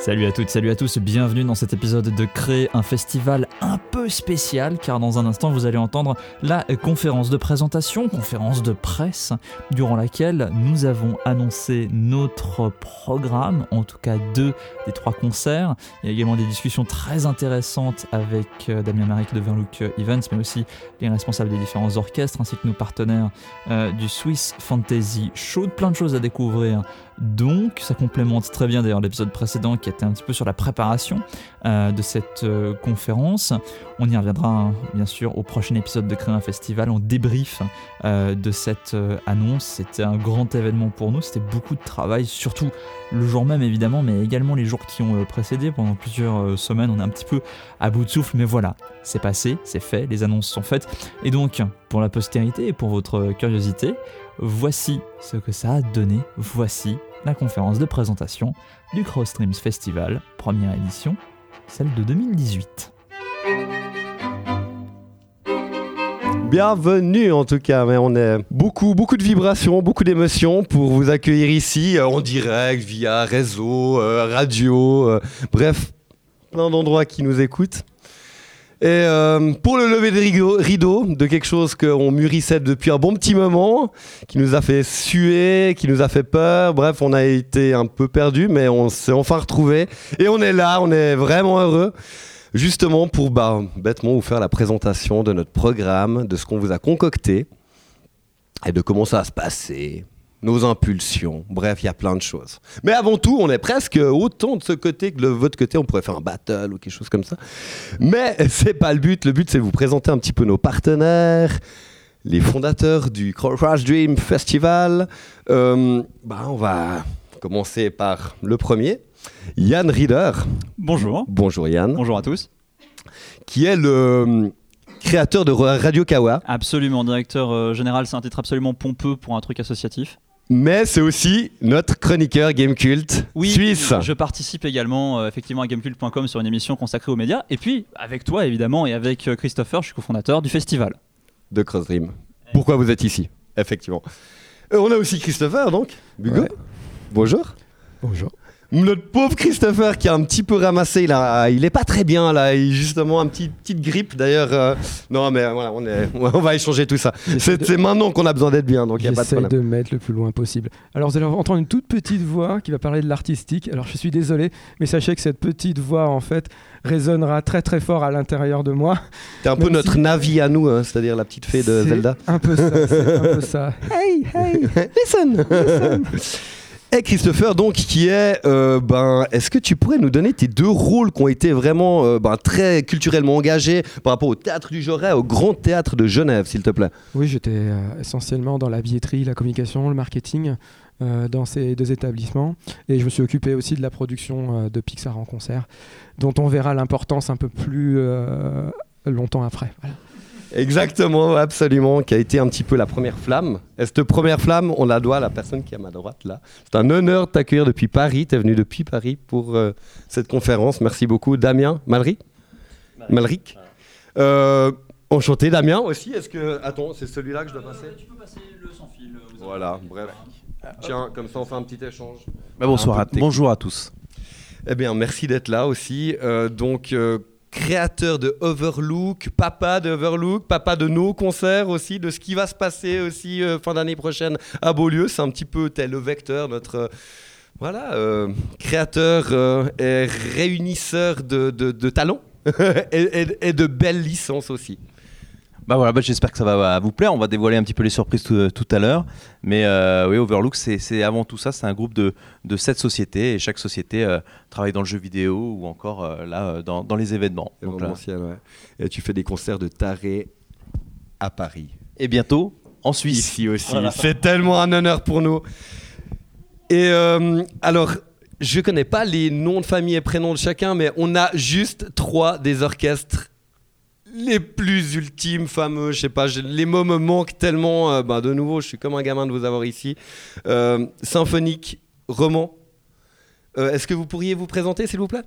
Salut à toutes, salut à tous, bienvenue dans cet épisode de Créer un festival un peu spécial car dans un instant vous allez entendre la conférence de présentation, conférence de presse durant laquelle nous avons annoncé notre programme, en tout cas deux des trois concerts. Il y a également des discussions très intéressantes avec euh, Damien Maric de Verlook Events mais aussi les responsables des différents orchestres ainsi que nos partenaires euh, du Swiss Fantasy Show. Plein de choses à découvrir donc ça complémente très bien d'ailleurs l'épisode précédent qui était un petit peu sur la préparation euh, de cette euh, conférence. On y reviendra hein, bien sûr au prochain épisode de Créer un Festival. On débrief euh, de cette annonce. C'était un grand événement pour nous. C'était beaucoup de travail, surtout le jour même évidemment, mais également les jours qui ont précédé. Pendant plusieurs semaines, on est un petit peu à bout de souffle, mais voilà, c'est passé, c'est fait, les annonces sont faites. Et donc, pour la postérité et pour votre curiosité, voici ce que ça a donné. Voici la conférence de présentation du Cross Streams Festival, première édition, celle de 2018. Bienvenue en tout cas, mais on a beaucoup, beaucoup de vibrations, beaucoup d'émotions pour vous accueillir ici euh, en direct, via réseau, euh, radio, euh, bref, plein d'endroits qui nous écoutent. Et euh, pour le lever de rideau, de quelque chose qu'on mûrissait depuis un bon petit moment, qui nous a fait suer, qui nous a fait peur. Bref, on a été un peu perdu, mais on s'est enfin retrouvé. Et on est là, on est vraiment heureux. Justement pour bah, bêtement vous faire la présentation de notre programme, de ce qu'on vous a concocté et de comment ça va se passer, nos impulsions. Bref, il y a plein de choses. Mais avant tout, on est presque autant de ce côté que de votre côté. On pourrait faire un battle ou quelque chose comme ça. Mais c'est pas le but. Le but, c'est de vous présenter un petit peu nos partenaires, les fondateurs du Crash Dream Festival. Euh, bah, on va commencer par le premier, Yann Rieder. Bonjour. Bonjour Yann. Bonjour à tous. Qui est le créateur de Radio Kawa. Absolument, directeur euh, général, c'est un titre absolument pompeux pour un truc associatif mais c'est aussi notre chroniqueur Gamecult oui, suisse. Je participe également euh, effectivement à gamecult.com sur une émission consacrée aux médias. Et puis, avec toi évidemment, et avec euh, Christopher, je suis cofondateur du festival. De Crossdream. Pourquoi vous êtes ici? Effectivement. Euh, on a aussi Christopher donc. Bugo. Bonjour. Bonjour. Notre pauvre Christopher qui a un petit peu ramassé, il, il est pas très bien là, il justement un petit petite grippe d'ailleurs. Euh, non mais voilà, on, est, on va échanger tout ça. C'est maintenant qu'on a besoin d'être bien, donc il y a pas de problème. de mettre le plus loin possible. Alors vous allez entendre une toute petite voix qui va parler de l'artistique. Alors je suis désolé, mais sachez que cette petite voix en fait résonnera très très fort à l'intérieur de moi. C'est un peu notre Navi à nous, hein, c'est-à-dire la petite fée de Zelda. Un peu ça, un peu ça. Hey, hey, listen, listen. Et Christopher, donc, qui est, euh, ben, est-ce que tu pourrais nous donner tes deux rôles qui ont été vraiment euh, ben, très culturellement engagés par rapport au théâtre du Joret, au Grand Théâtre de Genève, s'il te plaît? Oui, j'étais euh, essentiellement dans la billetterie, la communication, le marketing dans ces deux établissements. Et je me suis occupé aussi de la production de Pixar en concert, dont on verra l'importance un peu plus longtemps après. Exactement, absolument, qui a été un petit peu la première flamme. Et cette première flamme, on la doit à la personne qui est à ma droite là. C'est un honneur de t'accueillir depuis Paris. Tu es venu depuis Paris pour euh, cette conférence. Merci beaucoup. Damien Malry Malric. Euh, enchanté, Damien aussi. Est-ce que. Attends, c'est celui-là que je dois passer? Tu peux passer le sans fil. Voilà, bref. Tiens, comme ça on fait un petit échange. Bah, bonsoir à, bonjour à tous. Eh bien, merci d'être là aussi. Euh, donc, créateur de Overlook, papa de Overlook, papa de nos concerts aussi, de ce qui va se passer aussi euh, fin d'année prochaine à Beaulieu. C'est un petit peu tel le vecteur, notre euh, voilà, euh, créateur et réunisseur de, de, talents et, de belles licences aussi. Bah voilà, bah j'espère que ça va vous plaire. On va dévoiler un petit peu les surprises tout, à l'heure. Mais euh, oui, Overlook, c'est avant tout ça, c'est un groupe de, de sept sociétés et chaque société euh, travaille dans le jeu vidéo ou encore euh, là dans, dans, les événements. Donc, Et tu fais des concerts de taré à Paris. Et bientôt en Suisse. Ici aussi. C'est tellement un honneur pour nous. Et alors, je connais pas les noms de famille et prénoms de chacun, mais on a juste trois des orchestres les plus ultimes, fameux, je sais pas, les mots me manquent tellement. Euh, bah, de nouveau, je suis comme un gamin de vous avoir ici. Euh, symphonique, roman. Euh, est-ce que vous pourriez vous présenter, s'il vous plaît?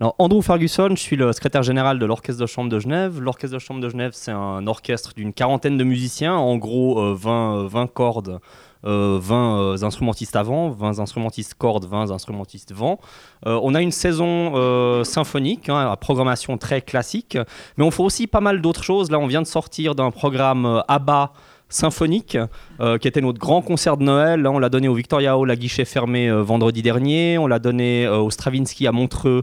Alors, Andrew Ferguson, je suis le secrétaire général de l'Orchestre de Chambre de Genève. L'Orchestre de Chambre de Genève, c'est un orchestre d'une quarantaine de musiciens, en gros euh, 20, euh, 20 cordes, euh, 20 euh, instrumentistes avant, 20 instrumentistes cordes, 20 instrumentistes vent. Euh, on a une saison euh, symphonique, hein, à programmation très classique, mais on fait aussi pas mal d'autres choses. Là, on vient de sortir d'un programme euh, ABBA symphonique, euh, qui était notre grand concert de Noël. Là, on l'a donné au Victoria Hall à guichet fermé euh, vendredi dernier. On l'a donné euh, au Stravinsky à Montreux,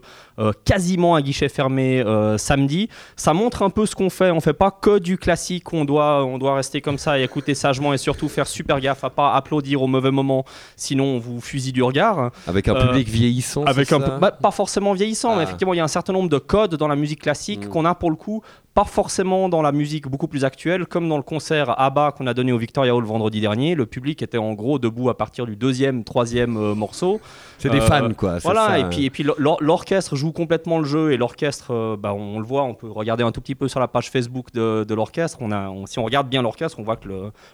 quasiment à guichet fermé samedi. Ça montre un peu ce qu'on fait. On fait pas que du classique. On doit, on doit rester comme ça et écouter sagement et surtout faire super gaffe à pas applaudir au mauvais moment, sinon on vous fusille du regard. Avec un public vieillissant. Avec un ça bah, pas forcément vieillissant, mais Ah. effectivement, il y a un certain nombre de codes dans la musique classique Mm. qu'on a pour le coup, pas forcément dans la musique beaucoup plus actuelle, comme dans le concert ABBA qu'on a donné au Victoria Hall vendredi dernier. Le public était en gros debout à partir du deuxième, troisième euh, morceau. C'est des Euh, fans, quoi. Voilà, ça. et puis, et puis l'or- l'orchestre joue complètement le jeu, et l'orchestre, euh, bah, on, on le voit, on peut regarder un tout petit peu sur la page Facebook de, de l'orchestre. On a, on- si on regarde bien l'orchestre, on voit que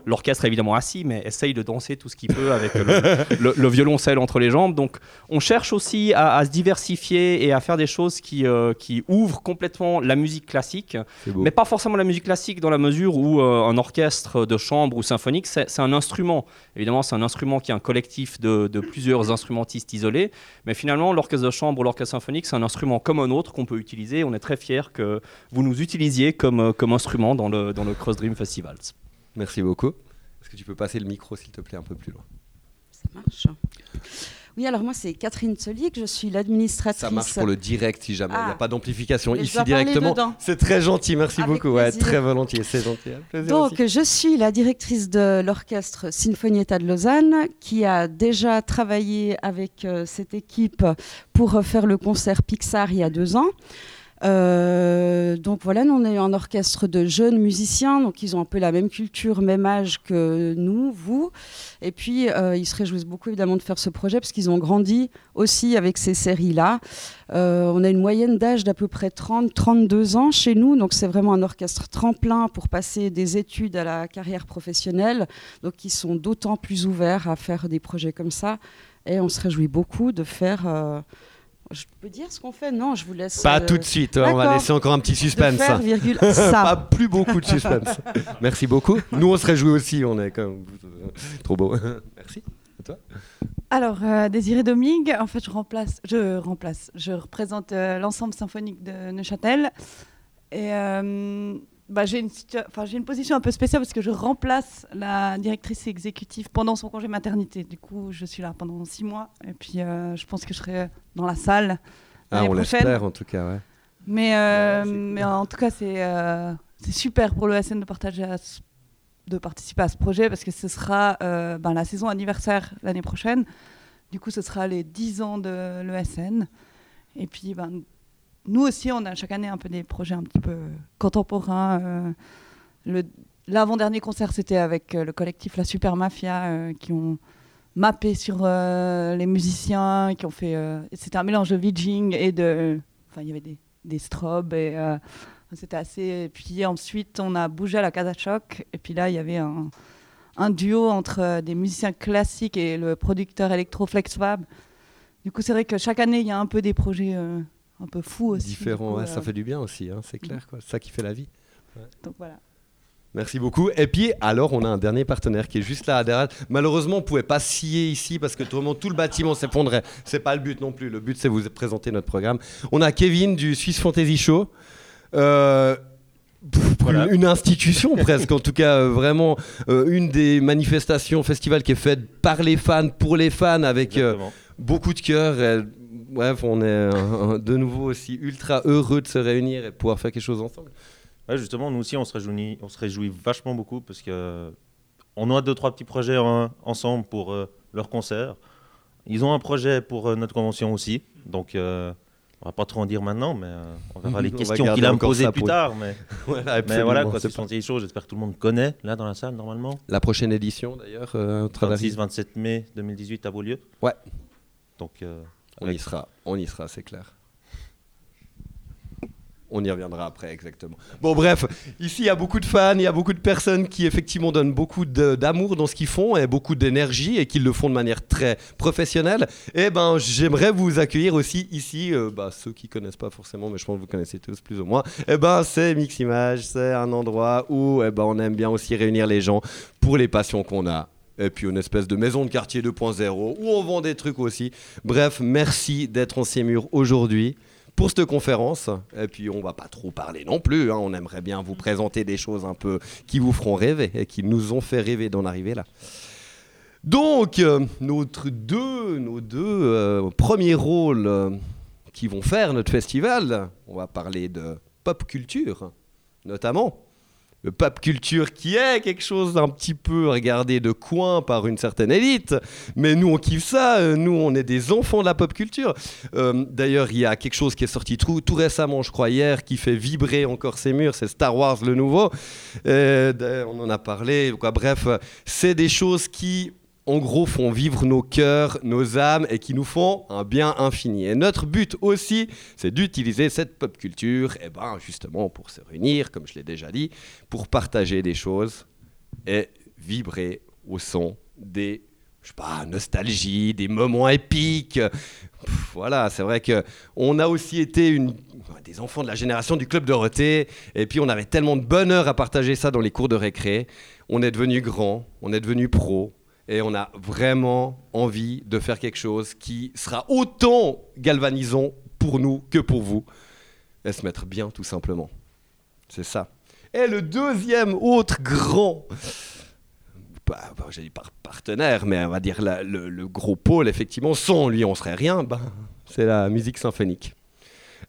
l'orchestre est évidemment assis, mais essaye de danser tout ce qu'il peut avec le, le- le violoncelle entre les jambes. Donc on cherche aussi à, à se diversifier et à faire des choses qui, qui ouvrent complètement la musique classique, mais pas forcément la musique classique dans la mesure où euh, un orchestre de chambre ou symphonique, c'est c'est un instrument. Évidemment, c'est un instrument qui est un collectif de, de plusieurs instrumentistes isolés, mais finalement, l'orchestre de chambre ou l'orchestre symphonique, c'est un instrument comme un autre qu'on peut utiliser. On est très fiers que vous nous utilisiez comme, euh, comme instrument dans le, dans le Cross Dream Festival. Merci beaucoup. Est-ce que tu peux passer le micro, s'il te plaît, un peu plus loin? Ça marche. Oui, alors moi, c'est Catherine Solic, je suis l'administratrice. Ça marche pour le direct, si jamais. Il n'y a Ah. pas d'amplification ici directement. C'est très gentil, merci Avec beaucoup. Ouais, très volontiers, c'est gentil. Donc, aussi. je suis la directrice de l'orchestre Sinfonietta de Lausanne, qui a déjà travaillé avec euh, cette équipe pour euh, faire le concert Pixar il y a deux ans. Euh, donc voilà, nous on est un orchestre de jeunes musiciens, donc ils ont un peu la même culture, même âge que nous, vous. Et puis euh, ils se réjouissent beaucoup évidemment de faire ce projet parce qu'ils ont grandi aussi avec ces séries-là. Euh, on a une moyenne d'âge d'à peu près 30-32 ans chez nous, donc c'est vraiment un orchestre tremplin pour passer des études à la carrière professionnelle, donc ils sont d'autant plus ouverts à faire des projets comme ça. Et on se réjouit beaucoup de faire... je peux dire ce qu'on fait Non, je vous laisse... Pas euh, tout de suite, hein, on va laisser encore un petit de suspense. faire, hein. virgule, Pas ça. plus beaucoup de suspense. Merci beaucoup. Nous, on se réjouit aussi, on est comme trop beau. Merci. À toi. Alors, euh, Désiré Domingue, en fait, je remplace, je remplace, je représente euh, l'ensemble symphonique de Neuchâtel. Et euh, bah, j'ai une, enfin, une position un peu spéciale parce que je remplace la directrice exécutive pendant son congé maternité. Du coup, je suis là pendant six mois. Et puis, euh, je pense que je serai dans la salle. Ah, on l'espère en tout cas, ouais. Mais, euh, Ouais, c'est cool. mais en tout cas, c'est euh, c'est super pour l'ESN de, partager à ce- de participer à ce projet parce que ce sera euh, ben, la saison anniversaire l'année prochaine. Du coup, ce sera les 10 ans de l'ESN. Et puis, ben, nous aussi, on a chaque année un peu des projets un petit peu contemporains. euh, L'avant-dernier concert, c'était avec euh, le collectif La Super Mafia euh, qui ont mappé sur euh, les musiciens, qui ont fait. euh, c'était un mélange de VJing et de. Enfin, il y avait des, des strobes et. euh, c'était assez. Puis ensuite, on a bougé à la Casa Choc. Et puis là, il y avait un, duo entre euh, des musiciens classiques et le producteur électro Flexfab. Du coup, c'est vrai que chaque année, il y a un peu des projets euh, un peu fous aussi. Différent, Du coup, ouais, ça euh, fait du bien aussi, hein, c'est clair. quoi. C'est ça qui fait la vie. Donc voilà. Merci beaucoup. Et puis, alors, on a un dernier partenaire qui est juste là à derrière. Malheureusement, on ne pouvait pas scier ici parce que tout le bâtiment s'effondrait. C'est pas le but non plus. Le but, c'est vous présenter notre programme. On a Kevin du Swiss Fantasy Show. Euh, pff, Voilà. une, une institution presque, en tout cas euh, vraiment euh, une des manifestations, festivals qui est faite par les fans, pour les fans, avec euh, beaucoup de cœur. Bref, on est euh, de nouveau aussi ultra heureux de se réunir et de pouvoir faire quelque chose ensemble. Ouais, justement, nous aussi, on se réjouit, on se réjouit vachement beaucoup parce que on a deux, trois petits projets en- ensemble pour euh, leur concert. Ils ont un projet pour euh, notre convention aussi. Donc, euh, on va pas trop en dire maintenant, mais euh, on verra les On questions qu'il a me poser plus tard. Mais, Voilà, mais voilà, quoi, c'est Fantasy Show, j'espère que tout le monde connaît, là, dans la salle, normalement. La prochaine édition, d'ailleurs, euh, au travers 26-27 mai 2018 à Beaulieu. Ouais. Donc, euh, On y sera, on y sera, c'est clair. On y reviendra après, exactement. Bon, bref, ici, il y a beaucoup de fans, il y a beaucoup de personnes qui, effectivement, donnent beaucoup d'amour dans ce qu'ils font et beaucoup d'énergie et qui le font de manière très professionnelle. Et ben, j'aimerais vous accueillir aussi ici, euh, bah, ceux qui connaissent pas forcément, mais je pense que vous connaissez tous plus ou moins. Et ben, c'est Mix Image, c'est un endroit où eh ben, on aime bien aussi réunir les gens pour les passions qu'on a. Et puis une espèce de maison de quartier 2.0 où on vend des trucs aussi. Bref, merci d'être en ces murs aujourd'hui pour cette conférence. Et puis on va pas trop parler non plus. hein. On aimerait bien vous présenter des choses un peu qui vous feront rêver et qui nous ont fait rêver d'en arriver là. Donc, euh, deux, nos deux euh, premiers rôles euh, qui vont faire notre festival, on va parler de pop culture, notamment. Le pop culture qui est quelque chose d'un petit peu regardé de coin par une certaine élite, mais nous on kiffe ça, euh, nous on est des enfants de la pop culture. Euh, D'ailleurs, il y a quelque chose qui est sorti tout, récemment, je crois hier, qui fait vibrer encore ces murs, c'est Star Wars le nouveau. Euh, on en a parlé, quoi. Bref, c'est des choses qui en gros, font vivre nos cœurs, nos âmes et qui nous font un bien infini. Et notre but aussi, c'est d'utiliser cette pop culture, et ben justement pour se réunir, comme je l'ai déjà dit, pour partager des choses et vibrer au son des je sais pas, des moments épiques. Voilà, c'est vrai que on a aussi été des enfants de la génération du club Dorothée, et puis on avait tellement de bonheur à partager ça dans les cours de récré. On est devenu grand, on est devenu pro, et on a vraiment envie de faire quelque chose qui sera autant galvanisant pour nous que pour vous. Et se mettre bien, tout simplement. C'est ça. Et le deuxième autre grand, bah, bah, j'ai dit par partenaire, mais on va dire le, gros pôle, effectivement, sans lui on serait rien, bah, c'est la musique symphonique.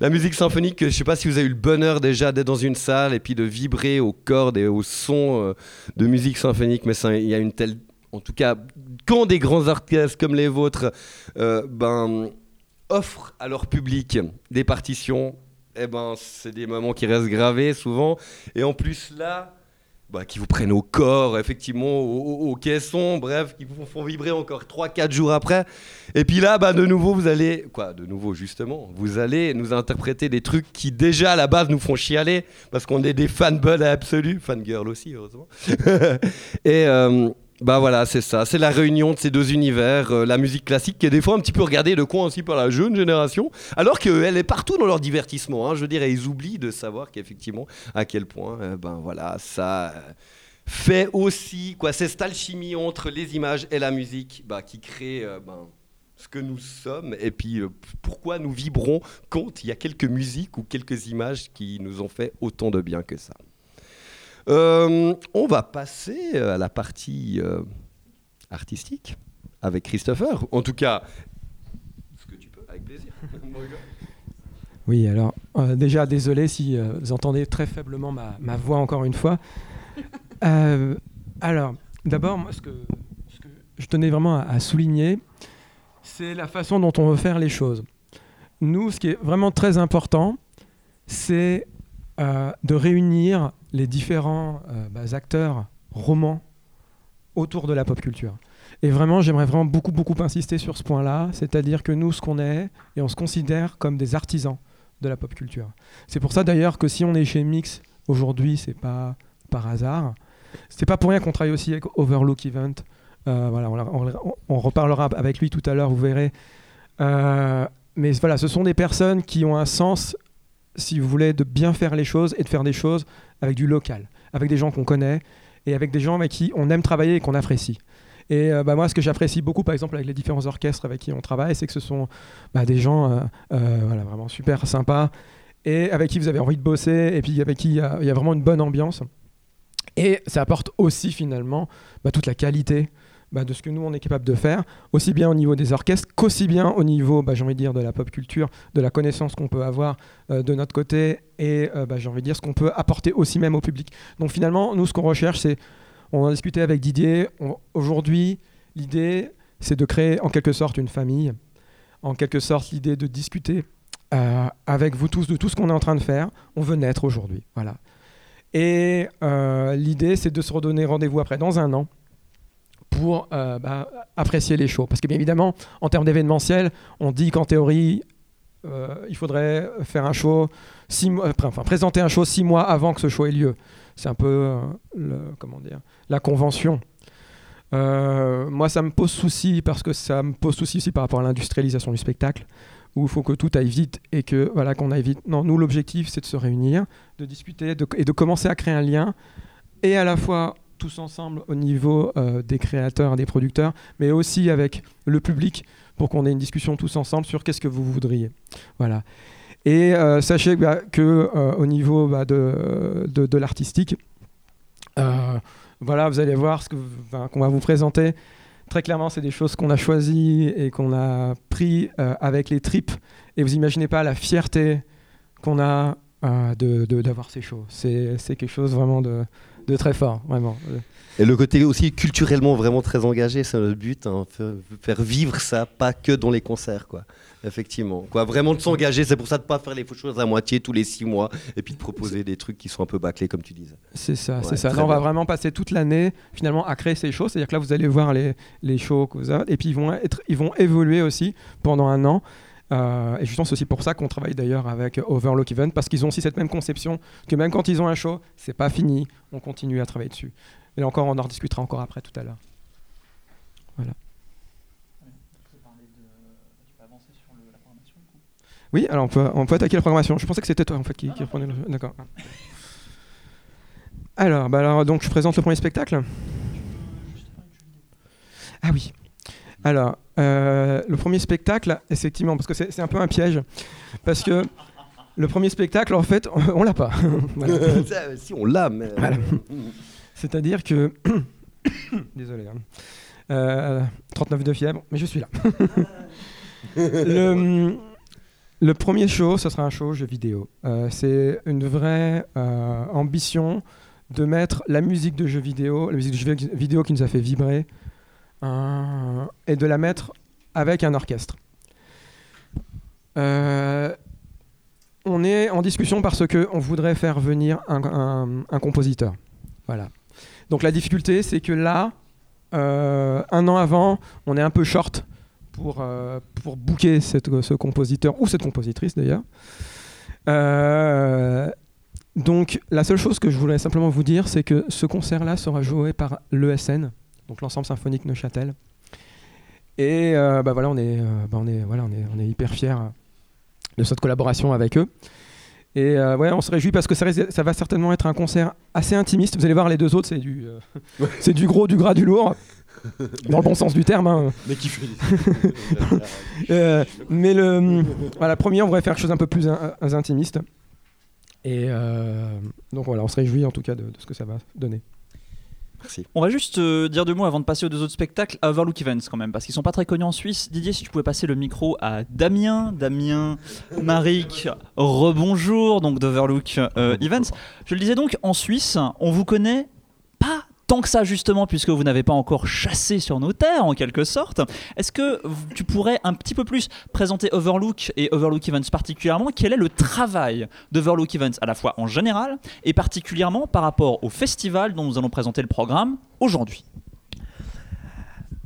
La musique symphonique, je ne sais pas si vous avez eu le bonheur déjà d'être dans une salle et puis de vibrer aux cordes et aux sons euh, de musique symphonique, mais il y a une telle... En tout cas, quand des grands orchestres comme les vôtres euh, ben, offrent à leur public des partitions, eh ben, c'est des moments qui restent gravés souvent. Et en plus là, bah, qui vous prennent au corps, effectivement, au, au- caisson, bref, qui vous font vibrer encore 3-4 jours après. Et puis là, bah, de nouveau, vous allez, quoi, de nouveau, justement, vous allez nous interpréter des trucs qui, déjà, à la base, nous font chialer, parce qu'on est des fanboys absolus, fangirls aussi, heureusement. Et. euh, bah voilà, c'est ça, c'est la réunion de ces deux univers, euh, la musique classique qui est des fois un petit peu regardée de coin aussi par la jeune génération, alors qu'elle est partout dans leur divertissement. hein. je dirais, ils oublient de savoir qu'effectivement, à quel point, euh, ben voilà, ça euh, fait aussi quoi, cette alchimie entre les images et la musique, bah, qui crée ben, ce que nous sommes et puis pourquoi nous vibrons quand il y a quelques musiques ou quelques images qui nous ont fait autant de bien que ça. Euh, on va passer à la partie euh, artistique avec Christopher. En tout cas, ce que tu peux, avec plaisir. Oui, alors euh, déjà désolé si euh, vous entendez très faiblement ma, ma voix encore une fois. Euh, alors, d'abord, moi, ce que, ce que je tenais vraiment à, à souligner, c'est la façon dont on veut faire les choses. Nous, ce qui est vraiment très important, c'est euh, de réunir les différents euh, bah, acteurs romans autour de la pop culture. Et vraiment, j'aimerais vraiment beaucoup, beaucoup insister sur ce point-là, c'est-à-dire que nous, ce qu'on est, et on se considère comme des artisans de la pop culture. C'est pour ça d'ailleurs que si on est chez Mix aujourd'hui, c'est pas par hasard. C'est pas pour rien qu'on travaille aussi avec Overlook Event. Euh, voilà, on, reparlera avec lui tout à l'heure, vous verrez. Mais voilà, ce sont des personnes qui ont un sens, si vous voulez, de bien faire les choses et de faire des choses avec du local, avec des gens qu'on connaît et avec des gens avec qui on aime travailler et qu'on apprécie. Et euh, bah, moi, ce que j'apprécie beaucoup, par exemple, avec les différents orchestres avec qui on travaille, c'est que ce sont bah, des gens euh, euh, voilà, vraiment super sympas et avec qui vous avez envie de bosser et puis avec qui il y, y a vraiment une bonne ambiance. Et ça apporte aussi finalement bah, toute la qualité bah, de ce que nous on est capable de faire, aussi bien au niveau des orchestres qu'aussi bien au niveau, bah, j'ai envie de dire, de la pop culture, de la connaissance qu'on peut avoir euh, de notre côté et euh, bah, j'ai envie de dire ce qu'on peut apporter aussi même au public. Donc finalement, nous ce qu'on recherche, c'est, on en a discuté avec Didier, aujourd'hui l'idée c'est de créer en quelque sorte une famille, en quelque sorte l'idée de discuter euh, avec vous tous de tout ce qu'on est en train de faire. On veut naître aujourd'hui, voilà. Et l'idée, c'est de se redonner rendez-vous après dans un an pour euh, bah, apprécier les shows. Parce que bien évidemment, en termes d'événementiel, on dit qu'en théorie, euh, il faudrait faire un show six mois, enfin présenter un show six mois avant que ce show ait lieu. C'est un peu euh, comment dire, la convention. Euh, moi, ça me pose souci parce que ça me pose souci aussi par rapport à l'industrialisation du spectacle, où il faut que tout aille vite et que voilà qu'on aille vite. Non, nous l'objectif c'est de se réunir, de discuter et de commencer à créer un lien, et à la fois tous ensemble au niveau euh, des créateurs, des producteurs, mais aussi avec le public pour qu'on ait une discussion tous ensemble sur qu'est-ce que vous voudriez. Voilà. Et euh, sachez bah, que euh, au niveau bah, de, de, l'artistique, voilà, vous allez voir ce qu'on va vous présenter. Très clairement, c'est des choses qu'on a choisies et qu'on a pris avec les tripes. Et vous imaginez pas la fierté qu'on a euh, de, d'avoir ces shows. C'est quelque chose vraiment de, de très fort, vraiment. Et le côté aussi culturellement vraiment très engagé, c'est notre but, hein, faire, vivre ça, pas que dans les concerts, quoi. Effectivement, quoi, vraiment de s'engager. C'est pour ça de pas faire les choses à moitié tous les six mois et puis de proposer des trucs qui sont un peu bâclés, comme tu disais. C'est ça, Ouais, c'est ça. Là, on va vraiment passer toute l'année finalement à créer ces shows. C'est-à-dire que là, vous allez voir les, les shows que vous avez, et puis ils vont, être, ils vont évoluer aussi pendant un an. Euh, et justement, c'est aussi pour ça qu'on travaille d'ailleurs avec Overlook Event, parce qu'ils ont aussi cette même conception que même quand ils ont un show, c'est pas fini, on continue à travailler dessus. Et là encore, on en rediscutera encore après tout à l'heure. Oui, alors on peut, on peut attaquer la programmation. Je pensais que c'était toi en fait qui, qui reprenait le. D'accord. Alors, bah alors, donc je présente le premier spectacle? Ah oui. Alors, euh, le premier spectacle, effectivement, parce que c'est un peu un piège, parce que le premier spectacle, en fait, on, l'a pas. Voilà. Si on l'a, mais. Voilà. C'est-à-dire que. Désolé. hein. Euh, 39 de fièvre, mais je suis là. le, le premier show, ce sera un show jeu vidéo. Euh, c'est une vraie euh, ambition de mettre la musique de jeu vidéo, la musique de jeu vidéo qui nous a fait vibrer, et de la mettre avec un orchestre. Euh, on est en discussion parce que on voudrait faire venir un, compositeur. Voilà. Donc la difficulté, c'est que là, euh, un an avant, on est un peu short pour, euh, pour booker ce compositeur ou cette compositrice d'ailleurs. Donc la seule chose que je voulais simplement vous dire, c'est que ce concert-là sera joué par l'ESN, donc l'ensemble symphonique Neuchâtel. Et euh, bah voilà, on est, euh, bah on est, voilà, on est, on est hyper fiers de cette collaboration avec eux. Et euh, ouais, on se réjouit parce que ça, va certainement être un concert assez intimiste. Vous allez voir, les deux autres, c'est du, euh, c'est du gros, du gras, du lourd, dans le bon sens du terme. hein. Mais qui fait Euh, mais le, voilà, premier, on voudrait faire quelque chose un peu plus in- in- intimiste. Et euh, donc voilà, on se réjouit en tout cas de, de ce que ça va donner. Merci. On va juste euh, dire deux mots avant de passer aux deux autres spectacles à Overlook Events quand même, parce qu'ils sont pas très connus en Suisse. Didier, si tu pouvais passer le micro à Damien, Damien, Marik, rebonjour, donc d'Overlook euh, Events. Je le disais donc, en Suisse, on vous connaît que ça justement, puisque vous n'avez pas encore chassé sur nos terres en quelque sorte. Est-ce que tu pourrais un petit peu plus présenter Overlook et Overlook Events particulièrement? Quel est le travail d'Overlook Events à la fois en général et particulièrement par rapport au festival dont nous allons présenter le programme aujourd'hui?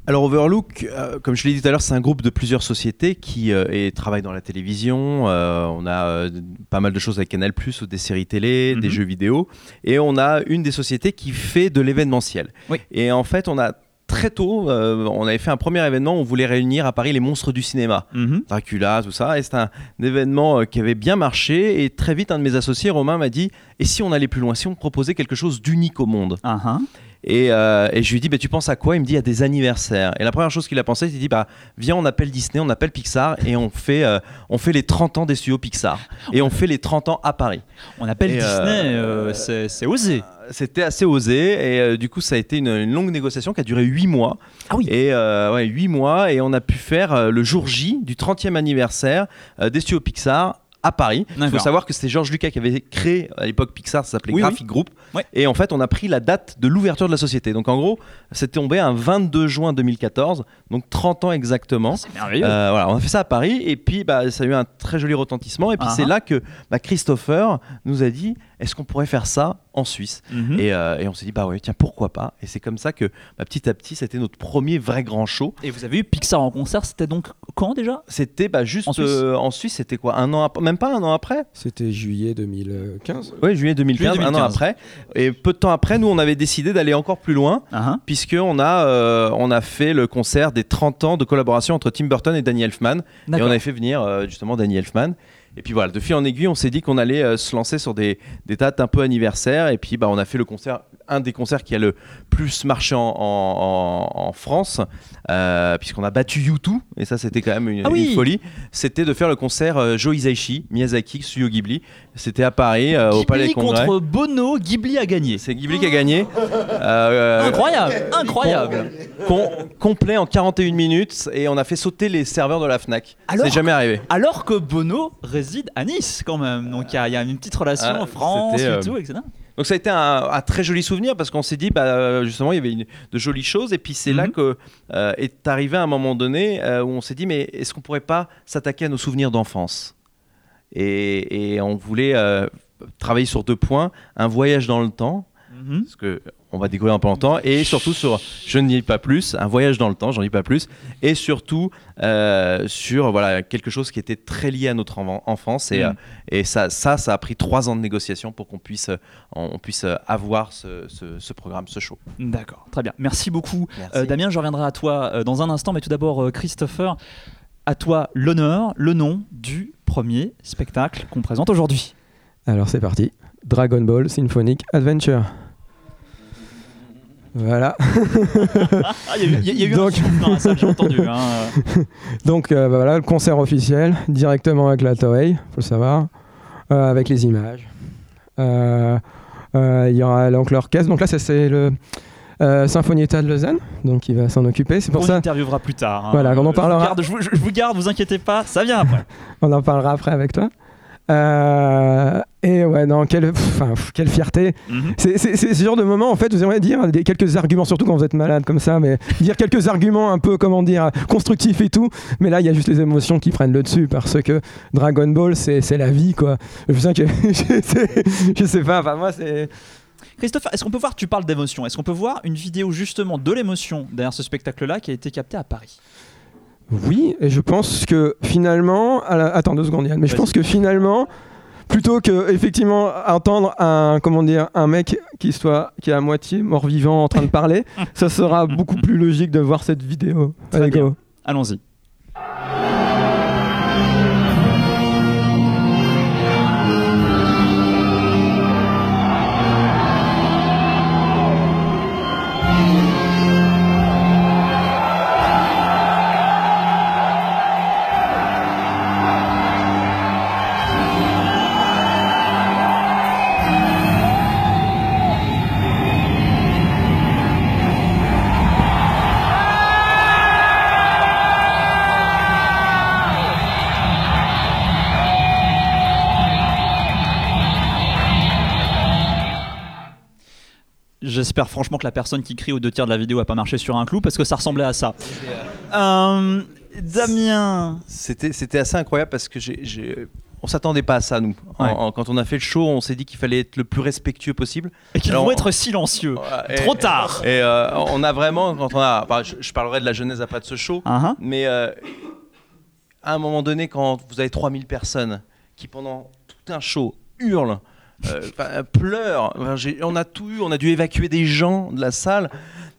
Alors Overlook, euh, comme je l'ai dit tout à l'heure, c'est un groupe de plusieurs sociétés qui euh, et travaillent dans la télévision. Euh, on a euh, pas mal de choses avec Canal+, ou des séries télé, des Mhm. jeux vidéo. Et on a une des sociétés qui fait de l'événementiel. Oui. Et en fait, on a très tôt, euh, on avait fait un premier événement, on voulait réunir à Paris les monstres du cinéma. Dracula, tout ça. Et c'était un événement euh, qui avait bien marché. Et très vite, un de mes associés, Romain, m'a dit Et si on allait plus loin Si on proposait quelque chose d'unique au monde? Ah, ah. Et, euh, et je lui dis, bah, tu penses à quoi? Il me dit, à des anniversaires. Et la première chose qu'il a pensé, il dit, bah, viens, on appelle Disney, on appelle Pixar, et on fait, euh, on fait les 30 ans des studios Pixar. Et on fait les 30 ans à Paris. On appelle Et, Disney, euh, euh, c'est osé. C'était assez osé, et du coup, ça a été une, une longue négociation qui a duré 8 mois. Ah oui. Et euh, ouais, 8 mois, et on a pu faire le jour J du 30e anniversaire des studios Pixar à Paris. Il faut savoir que c'était Georges Lucas qui avait créé à l'époque Pixar, ça s'appelait Oui, Graphic Group. Ouais. Et en fait, on a pris la date de l'ouverture de la société. Donc en gros, c'est tombé un 22 juin 2014, donc 30 ans exactement. C'est merveilleux. Euh, voilà, on a fait ça à Paris et puis bah, ça a eu un très joli retentissement. Et puis Ah c'est ah. là que bah, Christopher nous a dit est-ce qu'on pourrait faire ça en Suisse. Mhm. Et, euh, et on s'est dit, bah ouais, tiens, pourquoi pas Et c'est comme ça que bah, petit à petit, c'était notre premier vrai grand show. Et vous avez eu Pixar en concert, c'était donc quand déjà? C'était bah, juste En Suisse euh, Suisse, c'était quoi? Un an après Même pas un an après? C'était juillet 2015. Oui, juillet 2015, Juillet un an 2015. après. Et peu de temps après, nous, on avait décidé d'aller encore plus loin, Ah, hein. puisqu'on a, euh, on a fait le concert des 30 ans de collaboration entre Tim Burton et Danny Elfman. Et on avait fait venir euh, justement Danny Elfman. Et puis voilà, de fil en aiguille, on s'est dit qu'on allait euh, se lancer sur des, des dates un peu anniversaires. Et puis bah, on a fait le concert, un des concerts qui a le plus marché en, en- en- en France, euh, puisqu'on a battu U2. Et ça, c'était quand même une, Ah oui. une folie. C'était de faire le concert euh, Joe Hisaishi, Miyazaki, Studio Ghibli. C'était à Paris, euh, au Palais des Congrès. contre Bono, Ghibli a gagné. C'est Ghibli qui a gagné. Euh, Incroyable, incroyable. com- complet en 41 minutes. Et on a fait sauter les serveurs de la Fnac. C'est jamais arrivé. Alors que Bono réside à Nice quand même, donc il y, a- il y a une petite relation Ah, France et tout, etc. Donc ça a été un, un très joli souvenir parce qu'on s'est dit bah, euh, justement il y avait une- de jolies choses. Et puis c'est là Mhm. que euh, est arrivé un moment donné euh, où on s'est dit mais est-ce qu'on pourrait pas s'attaquer à nos souvenirs d'enfance? Et, et on voulait euh, travailler sur deux points. Un voyage dans le temps Mhm. parce que on va découvrir un peu en temps et surtout sur je ne dis pas plus un voyage dans le temps j'en dis pas plus et surtout euh, sur voilà quelque chose qui était très lié à notre en- enfance et, Mhm. euh, et ça, ça ça a pris trois ans de négociation pour qu'on puisse euh, on puisse avoir ce, ce- ce programme ce show D'accord, très bien. Merci beaucoup. Merci. Euh, Damien, je reviendrai à toi dans un instant, mais tout d'abord, Christopher, à toi l'honneur, le nom du premier spectacle qu'on présente aujourd'hui. Alors c'est parti. Dragon Ball Symphonic Adventure. Voilà. Ah, il y a eu, il y a- il eu un Donc- souffle dans la salle, j'ai entendu. hein. Donc euh, bah, voilà, le concert officiel, directement avec la Toei, faut le savoir, euh, avec les images. Euh, euh, Il y aura donc l'orchestre. Donc là, c'est le euh, Sinfonietta de Lausanne, donc qui va s'en occuper. C'est pour on ça, interviewera plus tard. hein. Voilà, on en Je vous parlera. garde, je, vous, je vous garde, vous inquiétez pas, ça vient après. on en parlera après avec toi. Euh, et ouais, non, quelle, pff, quelle fierté. Mhm. C'est c'est- ce genre de moment, en fait, vous aimeriez dire des, quelques arguments, surtout quand vous êtes malade comme ça, mais dire quelques arguments un peu, comment dire, constructifs et tout. Mais là, il y a juste les émotions qui prennent le dessus parce que Dragon Ball, c'est c'est la vie, quoi. Je sais que, je sais, je sais pas, enfin, moi, c'est. Christopher, est-ce qu'on peut voir, tu parles d'émotion, est-ce qu'on peut voir une vidéo justement de l'émotion derrière ce spectacle-là qui a été capté à Paris? Oui, et je pense que finalement. Attends deux secondes, Yann, mais je pense que finalement. Plutôt que effectivement entendre un comment dire un mec qui soit qui est à moitié mort vivant en train de parler, ça sera beaucoup plus logique de voir cette vidéo. Allez, go. Allons-y. J'espère franchement que la personne qui crie aux deux tiers de la vidéo a pas marché sur un clou parce que ça ressemblait à ça. Euh, Damien, C'était, c'était assez incroyable parce que j'ai, on s'attendait pas à ça nous. En- Ouais. en- quand on a fait le show, on s'est dit qu'il fallait être le plus respectueux possible. et qu'ils Alors, vont être silencieux. Et- Trop tard. Et euh, on a vraiment, quand on a, enfin, je, je parlerai de la genèse après de ce show, Ah, ah. mais euh, à un moment donné, quand vous avez 3000 personnes qui pendant tout un show hurlent, euh, enfin, j'ai- on a tout eu, on a dû évacuer des gens de la salle.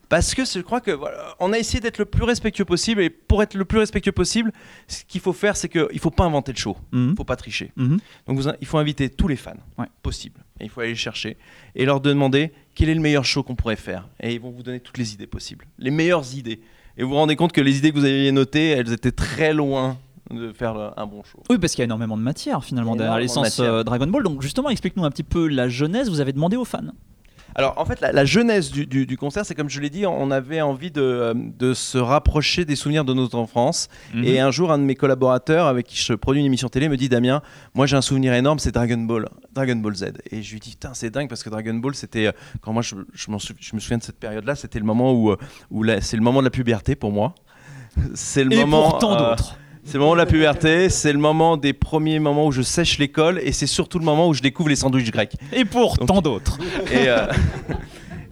Parce que je crois que voilà, on a essayé d'être le plus respectueux possible et pour être le plus respectueux possible, ce qu'il faut faire, c'est qu'il faut pas inventer le show, Mhm. il faut pas tricher. Mhm. Donc vous- il faut inviter tous les fans Ouais. possibles. Et il faut aller les chercher et leur demander quel est le meilleur show qu'on pourrait faire. Et ils vont vous donner toutes les idées possibles, les meilleures idées. Et vous vous rendez compte que les idées que vous aviez notées, elles étaient très loin de faire un bon show. Oui, parce qu'il y a énormément de matière finalement derrière l'essence euh, Dragon Ball. Donc justement, explique-nous un petit peu la jeunesse. Vous avez demandé aux fans. Alors en fait, la, la jeunesse du, du- du concert, c'est comme je l'ai dit, on avait envie de, euh, de se rapprocher des souvenirs de notre enfance. Mhm. Et un jour, un de mes collaborateurs avec qui je produis une émission télé me dit Damien, moi j'ai un souvenir énorme, c'est Dragon Ball, Dragon Ball Z. Et je lui dis Putain, c'est dingue parce que Dragon Ball, c'était euh, quand moi je, je m'en sou- je me souviens de cette période-là, c'était le moment où, c'est le moment de la puberté pour moi. C'est le Et moment. pour tant euh, d'autres. C'est le moment de la puberté, c'est le moment des premiers moments où je sèche l'école et c'est surtout le moment où je découvre les sandwichs grecs. Et pour Donc- tant d'autres. Et, euh,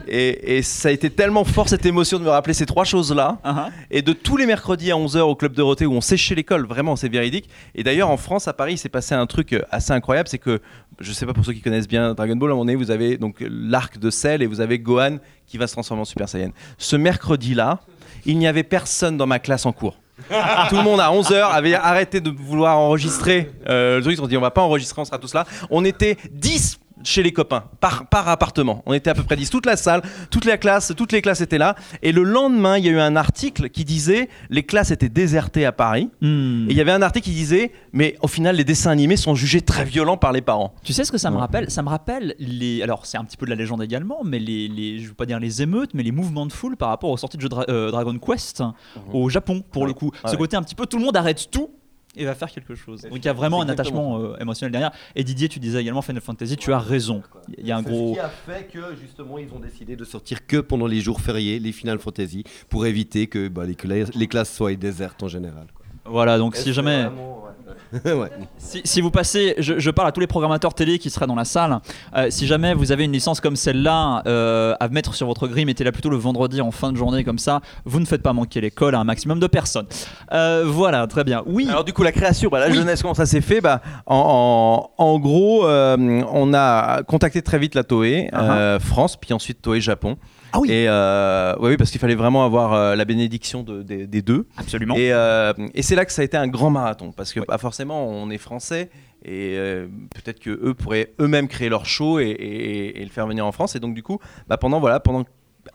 et, et ça a été tellement fort cette émotion de me rappeler ces trois choses-là. Uh-huh. Et de tous les mercredis à 11h au Club Dorothée où on séchait l'école, vraiment c'est véridique. Et d'ailleurs en France, à Paris, il s'est passé un truc euh, assez incroyable, c'est que, je sais pas pour ceux qui connaissent bien Dragon Ball, à un moment donné, vous avez donc l'arc de Cell et vous avez Gohan qui va se transformer en Super Saiyan. Ce mercredi-là, il n'y avait personne dans ma classe en cours. Tout le monde à 11h avait arrêté de vouloir enregistrer euh, le truc. Ils ont dit on va pas enregistrer, on sera tous là. On était 10 chez les copains, par, par appartement. On était à peu près 10. Toute la salle, toute la classe, toutes les classes étaient là. Et le lendemain, il y a eu un article qui disait les classes étaient désertées à Paris. Hmm. Et il y avait un article qui disait mais au final, les dessins animés sont jugés très violents par les parents. Tu sais ce que ça me Ouais. rappelle? Ça me rappelle les. Alors, c'est un petit peu de la légende également, mais les, les- je veux pas dire les émeutes, mais les mouvements de foule par rapport aux sorties de jeux Dra- euh, Dragon Quest au Japon, pour le coup. Ce côté un petit peu tout le monde arrête tout et va faire quelque chose. Donc, il y a vraiment un attachement euh, émotionnel derrière. Et Didier, tu disais également Final Fantasy, tu as raison. Il y a un gros. ce qui a fait que justement ils ont décidé de sortir que pendant les jours fériés, les Final Fantasy, pour éviter que bah, les, cla- les classes soient désertes en général. quoi. Voilà, donc si jamais. Ouais. Si, si vous passez, je, je parle à tous les programmateurs télé qui seraient dans la salle, euh, si jamais vous avez une licence comme celle-là euh, à mettre sur votre grille, mettez-la plutôt le vendredi en fin de journée comme ça, vous ne faites pas manquer l'école à un maximum de personnes. Euh, voilà, très bien. Oui, Alors du coup la création, bah, la Oui. jeunesse comment ça s'est fait? Bah, en, en- en gros, euh, on a contacté très vite la Toei euh, France, puis ensuite Toei Japon. Ah oui. Et euh, ouais, oui, parce qu'il fallait vraiment avoir euh, la bénédiction de- des- des deux. absolument. Et, euh, et c'est là que ça a été un grand marathon, parce que bah, forcément, on est français, et euh, peut-être que eux pourraient eux-mêmes créer leur show et, et- et le faire venir en France. Et donc du coup, bah, pendant voilà, pendant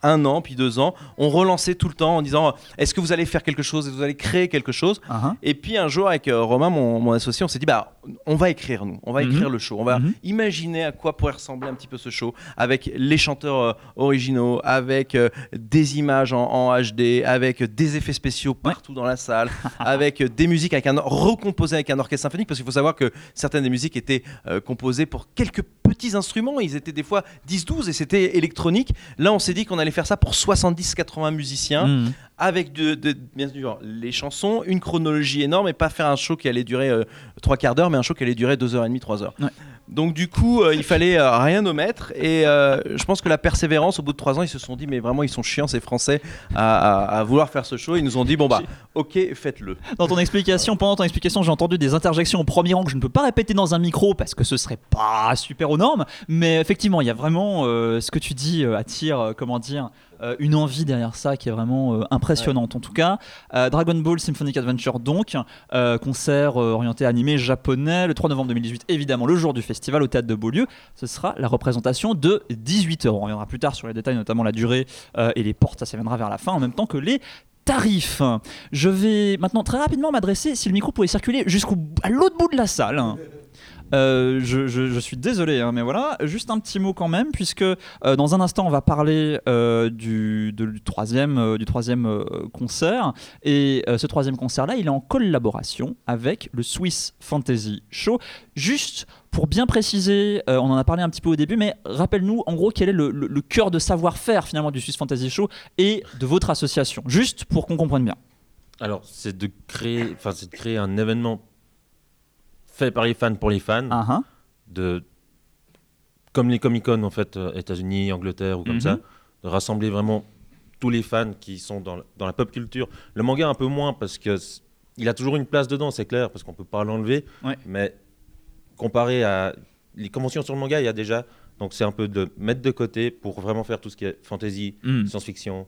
un an puis deux ans, on relançait tout le temps en disant est-ce que vous allez faire quelque chose, est-ce que vous allez créer quelque chose? Uh-huh. Et puis un jour avec euh, Romain, mon, mon associé, on s'est dit bah on va écrire nous, on va Mhm. écrire le show, on va Mhm. imaginer à quoi pourrait ressembler un petit peu ce show avec les chanteurs euh, originaux, avec euh, des images en, en HD, avec des effets spéciaux partout dans la salle, avec des musiques avec un recomposées avec un orchestre symphonique parce qu'il faut savoir que certaines des musiques étaient composées pour quelques petits instruments, ils étaient des fois 10-12 et c'était électronique. Là, on s'est dit qu'on allait faire ça pour 70-80 musiciens Mhm. avec de, de- bien sûr les chansons, une chronologie énorme et pas faire un show qui allait durer euh, trois quarts d'heure, mais un show qui allait durer deux heures et demie, trois heures. Ouais. Donc du coup, euh, il fallait euh, rien omettre et euh, je pense que la persévérance, au bout de trois ans, ils se sont dit mais vraiment ils sont chiants ces Français à, vouloir faire ce show. Ils nous ont dit bon bah ok faites-le. Dans ton explication, pendant ton explication, j'ai entendu des interjections au premier rang que je ne peux pas répéter dans un micro parce que ce serait pas super aux normes. Mais effectivement, il y a vraiment ce que tu dis attire, comment dire, euh, une envie derrière ça qui est vraiment euh, impressionnante. En tout cas, Euh, Dragon Ball Symphonic Adventure, donc concert orienté animé japonais le 3 novembre 2018, évidemment le jour du festival au théâtre de Beaulieu. Ce sera la représentation de 18 heures. On reviendra plus tard sur les détails, notamment la durée et les portes. Ça, viendra vers la fin, en même temps que les tarifs. Je vais maintenant très rapidement m'adresser, si le micro pouvait circuler jusqu'à l'autre bout de la salle. Euh, je, suis désolé, hein, mais voilà, juste un petit mot quand même, puisque euh, dans un instant on va parler euh, du, troisième, du troisième concert, et ce troisième concert-là, il est en collaboration avec le Swiss Fantasy Show. Juste pour bien préciser, on en a parlé un petit peu au début, mais rappelle-nous en gros quel est le, le- cœur de savoir-faire finalement du Swiss Fantasy Show et de votre association, juste pour qu'on comprenne bien. Alors, c'est de c'est de créer un événement fait par les fans pour les fans, Ah, ah. de comme les Comic Con en fait, euh, États-Unis, Angleterre ou comme Mhm. ça, de rassembler vraiment tous les fans qui sont dans, la- dans la pop culture. Le manga un peu moins parce que il a toujours une place dedans, c'est clair, parce qu'on peut pas l'enlever. Ouais. Mais comparé à les conventions sur le manga, il y a déjà. Donc c'est un peu de mettre de côté pour vraiment faire tout ce qui est fantasy, Mm. science-fiction,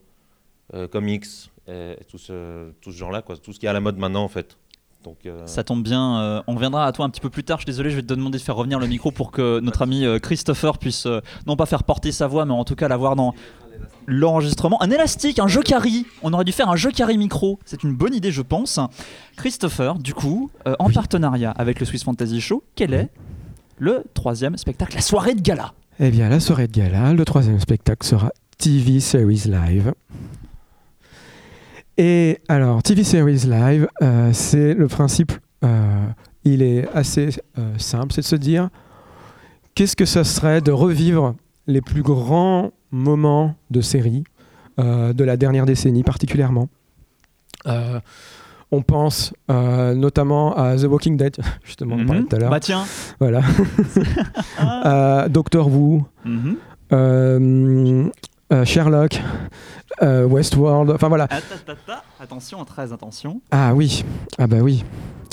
euh, comics, et, et tout ce, tout ce genre-là, quoi. Tout ce qui est à la mode maintenant, en fait. Donc, euh, Ça tombe bien, euh, on reviendra à toi un petit peu plus tard. Je suis désolé, je vais te demander de faire revenir le micro pour que notre ami euh, Christopher puisse euh, non pas faire porter sa voix, mais en tout cas l'avoir dans l'enregistrement. Un élastique, un jokari. On aurait dû faire un jokari micro. C'est une bonne idée, je pense. Christopher, du coup, euh, en partenariat avec le Swiss Fantasy Show, quel est le troisième spectacle, la soirée de gala? Eh bien, la soirée de gala, le troisième spectacle sera TV Series Live. Et alors, TV Series Live, euh, c'est le principe, euh, il est assez euh, simple, c'est de se dire, qu'est-ce que ce serait de revivre les plus grands moments de série, de la dernière décennie particulièrement? On pense notamment à The Walking Dead, justement, on en parlait Mhm. tout à l'heure. Bah tiens. Voilà. Euh, Doctor Who, Mhm. Euh, Sherlock, euh, Westworld, enfin voilà. Attention, très attention. Ah oui, ah bah oui.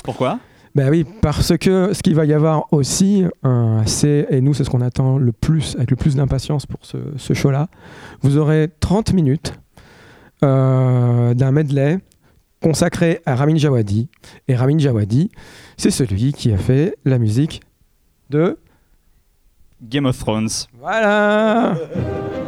Pourquoi? Ben oui, parce que ce qu'il va y avoir aussi, euh, c'est, et nous c'est ce qu'on attend le plus, avec le plus d'impatience pour ce, ce show-là, vous aurez 30 minutes euh, d'un medley consacré à Ramin Djawadi. Et Ramin Djawadi, c'est celui qui a fait la musique de... Game of Thrones. Voilà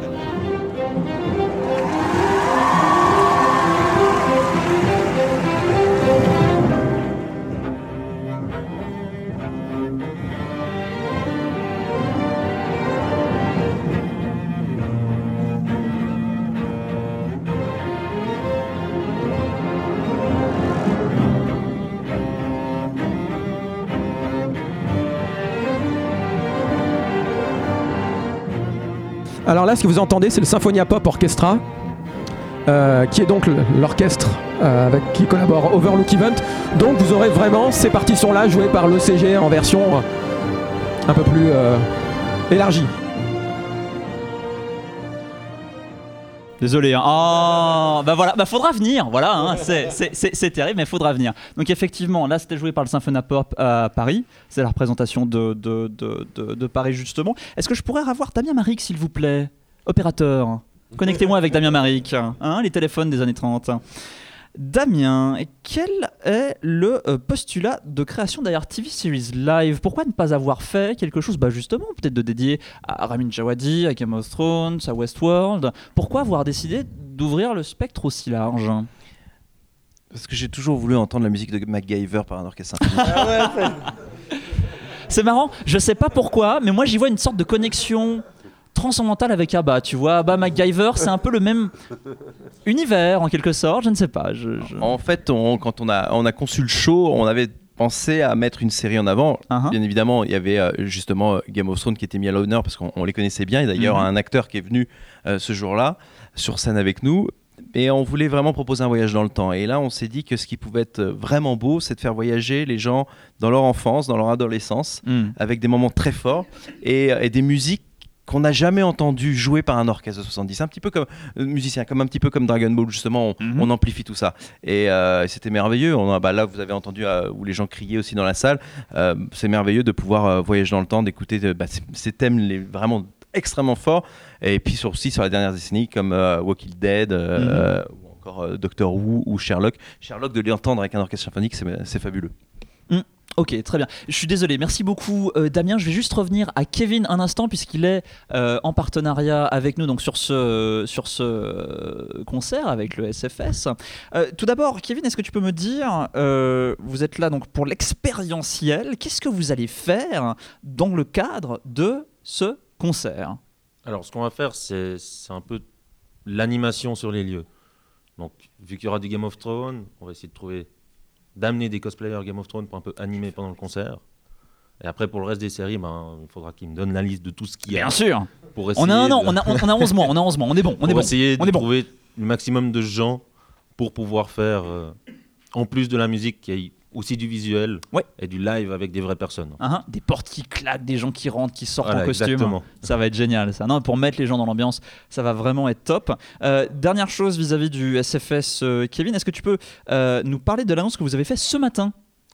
Alors là, ce que vous entendez, c'est le Symphonia Pop Orchestra, euh, qui est donc l'orchestre euh, avec qui collabore Overlook Event. Donc vous aurez vraiment ces partitions-là jouées par l'ECG en version euh, un peu plus élargie. Désolé. Hein. Oh, bah voilà, bah faudra venir. Voilà, hein. c'est- terrible, mais faudra venir. Donc effectivement, là c'était joué par le Symphonia Pop à Paris. C'est la représentation de, de, de, de- de Paris justement. Est-ce que je pourrais avoir Damien Maric, s'il vous plaît? Opérateur. Connectez-moi avec Damien Maric. Hein, les téléphones des années 30. Damien, quel est le euh, postulat de création derrière TV Series Live? Pourquoi ne pas avoir fait quelque chose, bah justement, peut-être de dédié à Ramin Djawadi, à Game of Thrones, à Westworld? Pourquoi avoir décidé d'ouvrir le spectre aussi large? Parce que j'ai toujours voulu entendre la musique de MacGyver par un orchestre symphonique. C'est marrant, je sais pas pourquoi, mais moi j'y vois une sorte de connexion transcendantale avec Abba. Tu vois, Abba MacGyver, c'est un peu le même univers en quelque sorte, je ne sais pas. je- je- En fait, on- quand on a, on a conçu le show, on avait pensé à mettre une série en avant. Uh-huh. Bien évidemment, il y avait euh, justement euh, Game of Thrones qui était mis à l'honneur parce qu'on on les connaissait bien. Et d'ailleurs, Mhm. un acteur qui est venu euh, ce jour-là sur scène avec nous. Et on voulait vraiment proposer un voyage dans le temps. Et là, on s'est dit que ce qui pouvait être vraiment beau, c'est de faire voyager les gens dans leur enfance, dans leur adolescence, Hmm. avec des moments très forts et, et des musiques qu'on n'a jamais entendues jouer par un orchestre de 70. Un petit peu comme euh, musicien, comme un petit peu comme Dragon Ball justement, on, Mhm. on amplifie tout ça. Et euh, c'était merveilleux. On a, bah, là, vous avez entendu euh, où les gens criaient aussi dans la salle. Euh, c'est merveilleux de pouvoir voyager dans le temps, d'écouter de- bah, ces, ces thèmes les, vraiment extrêmement forts. Et puis sur, aussi sur les dernières décennies comme Walking Dead. Mhm. ou encore Doctor Who ou Sherlock. Sherlock, de l'entendre avec un orchestre symphonique, c'est fabuleux. Ok, très bien. Je suis désolé, merci beaucoup euh, Damien. Je vais juste revenir à Kevin un instant puisqu'il est euh, en partenariat avec nous donc sur ce, sur ce euh, concert avec le SFS. Tout d'abord, Kevin, est-ce que tu peux me dire, vous êtes là donc pour l'expérientiel, qu'est-ce que vous allez faire dans le cadre de ce concert? Alors, ce qu'on va faire, c'est un peu l'animation sur les lieux. Donc, vu qu'il y aura du Game of Thrones, on va essayer de trouver, d'amener des cosplayers Game of Thrones pour un peu animer pendant le concert. Et après, pour le reste des séries, ben, il faudra qu'ils me donnent la liste de tout ce qu'il y a. Bien sûr. Pour essayer On a un an, de- on a, on a 11 mois, on a 11 mois, on est bon, on est pour bon. essayer on de est bon. trouver le maximum de gens pour pouvoir faire, euh, en plus de la musique, ait aussi du visuel Ouais. et du live avec des vraies personnes. Hein, des portes qui claquent, des gens qui rentrent, qui sortent Voilà, en costume. exactement. Ça va être génial, ça. Non, pour mettre les gens dans l'ambiance, ça va vraiment être top. Euh, dernière chose vis-à-vis du SFS, euh, Kevin, est-ce que tu peux euh, nous parler de l'annonce que vous avez fait ce matin?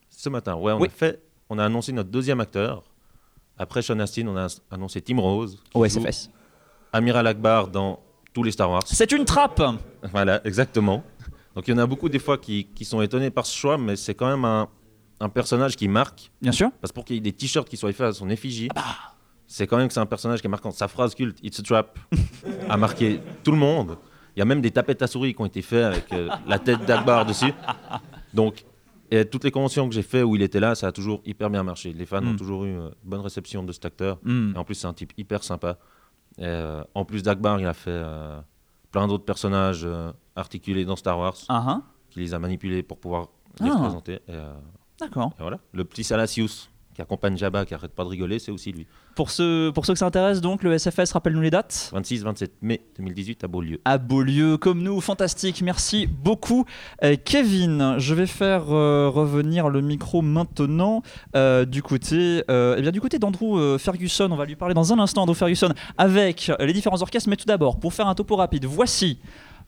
Ce matin, ouais, on, Oui. a fait, on a annoncé notre deuxième acteur. Après Sean Astin, on a annoncé Tim Rose. au SFS Amiral Akbar dans tous les Star Wars. C'est une trappe Voilà, exactement. Donc il y en a beaucoup des fois qui, qui sont étonnés par ce choix, mais c'est quand même un, un personnage qui marque. Bien sûr. Parce que pour qu'il y ait des t-shirts qui soient faits à son effigie, Ah bah. c'est quand même que c'est un personnage qui est marquant. Sa phrase culte, It's a trap, a marqué tout le monde. Il y a même des tapettes à souris qui ont été faites avec euh, la tête d'Akbar dessus. Donc, et toutes les conventions que j'ai fait où il était là, ça a toujours hyper bien marché. Les fans Mm. ont toujours eu une bonne réception de cet acteur. Hmm. Et en plus, c'est un type hyper sympa. Et, euh, en plus d'Akbar, il a fait euh, plein d'autres personnages euh, articulés dans Star Wars, Ah, hein. qui les a manipulés pour pouvoir les Ah. représenter. Et, euh, D'accord. voilà. Le petit Salacius, qui accompagne Jabba, qui arrête pas de rigoler, c'est aussi lui. Pour ceux, pour ceux que ça intéresse, donc, le SFS, rappelle-nous les dates 26-27 mai 2018 à Beaulieu. à Beaulieu, comme nous, fantastique. Merci beaucoup, Euh, Kevin. Je vais faire euh, revenir le micro maintenant euh, du côté, eh bien du côté d'Andrew Ferguson. On va lui parler dans un instant, Andrew Ferguson, avec les différents orchestres. Mais tout d'abord, pour faire un topo rapide, voici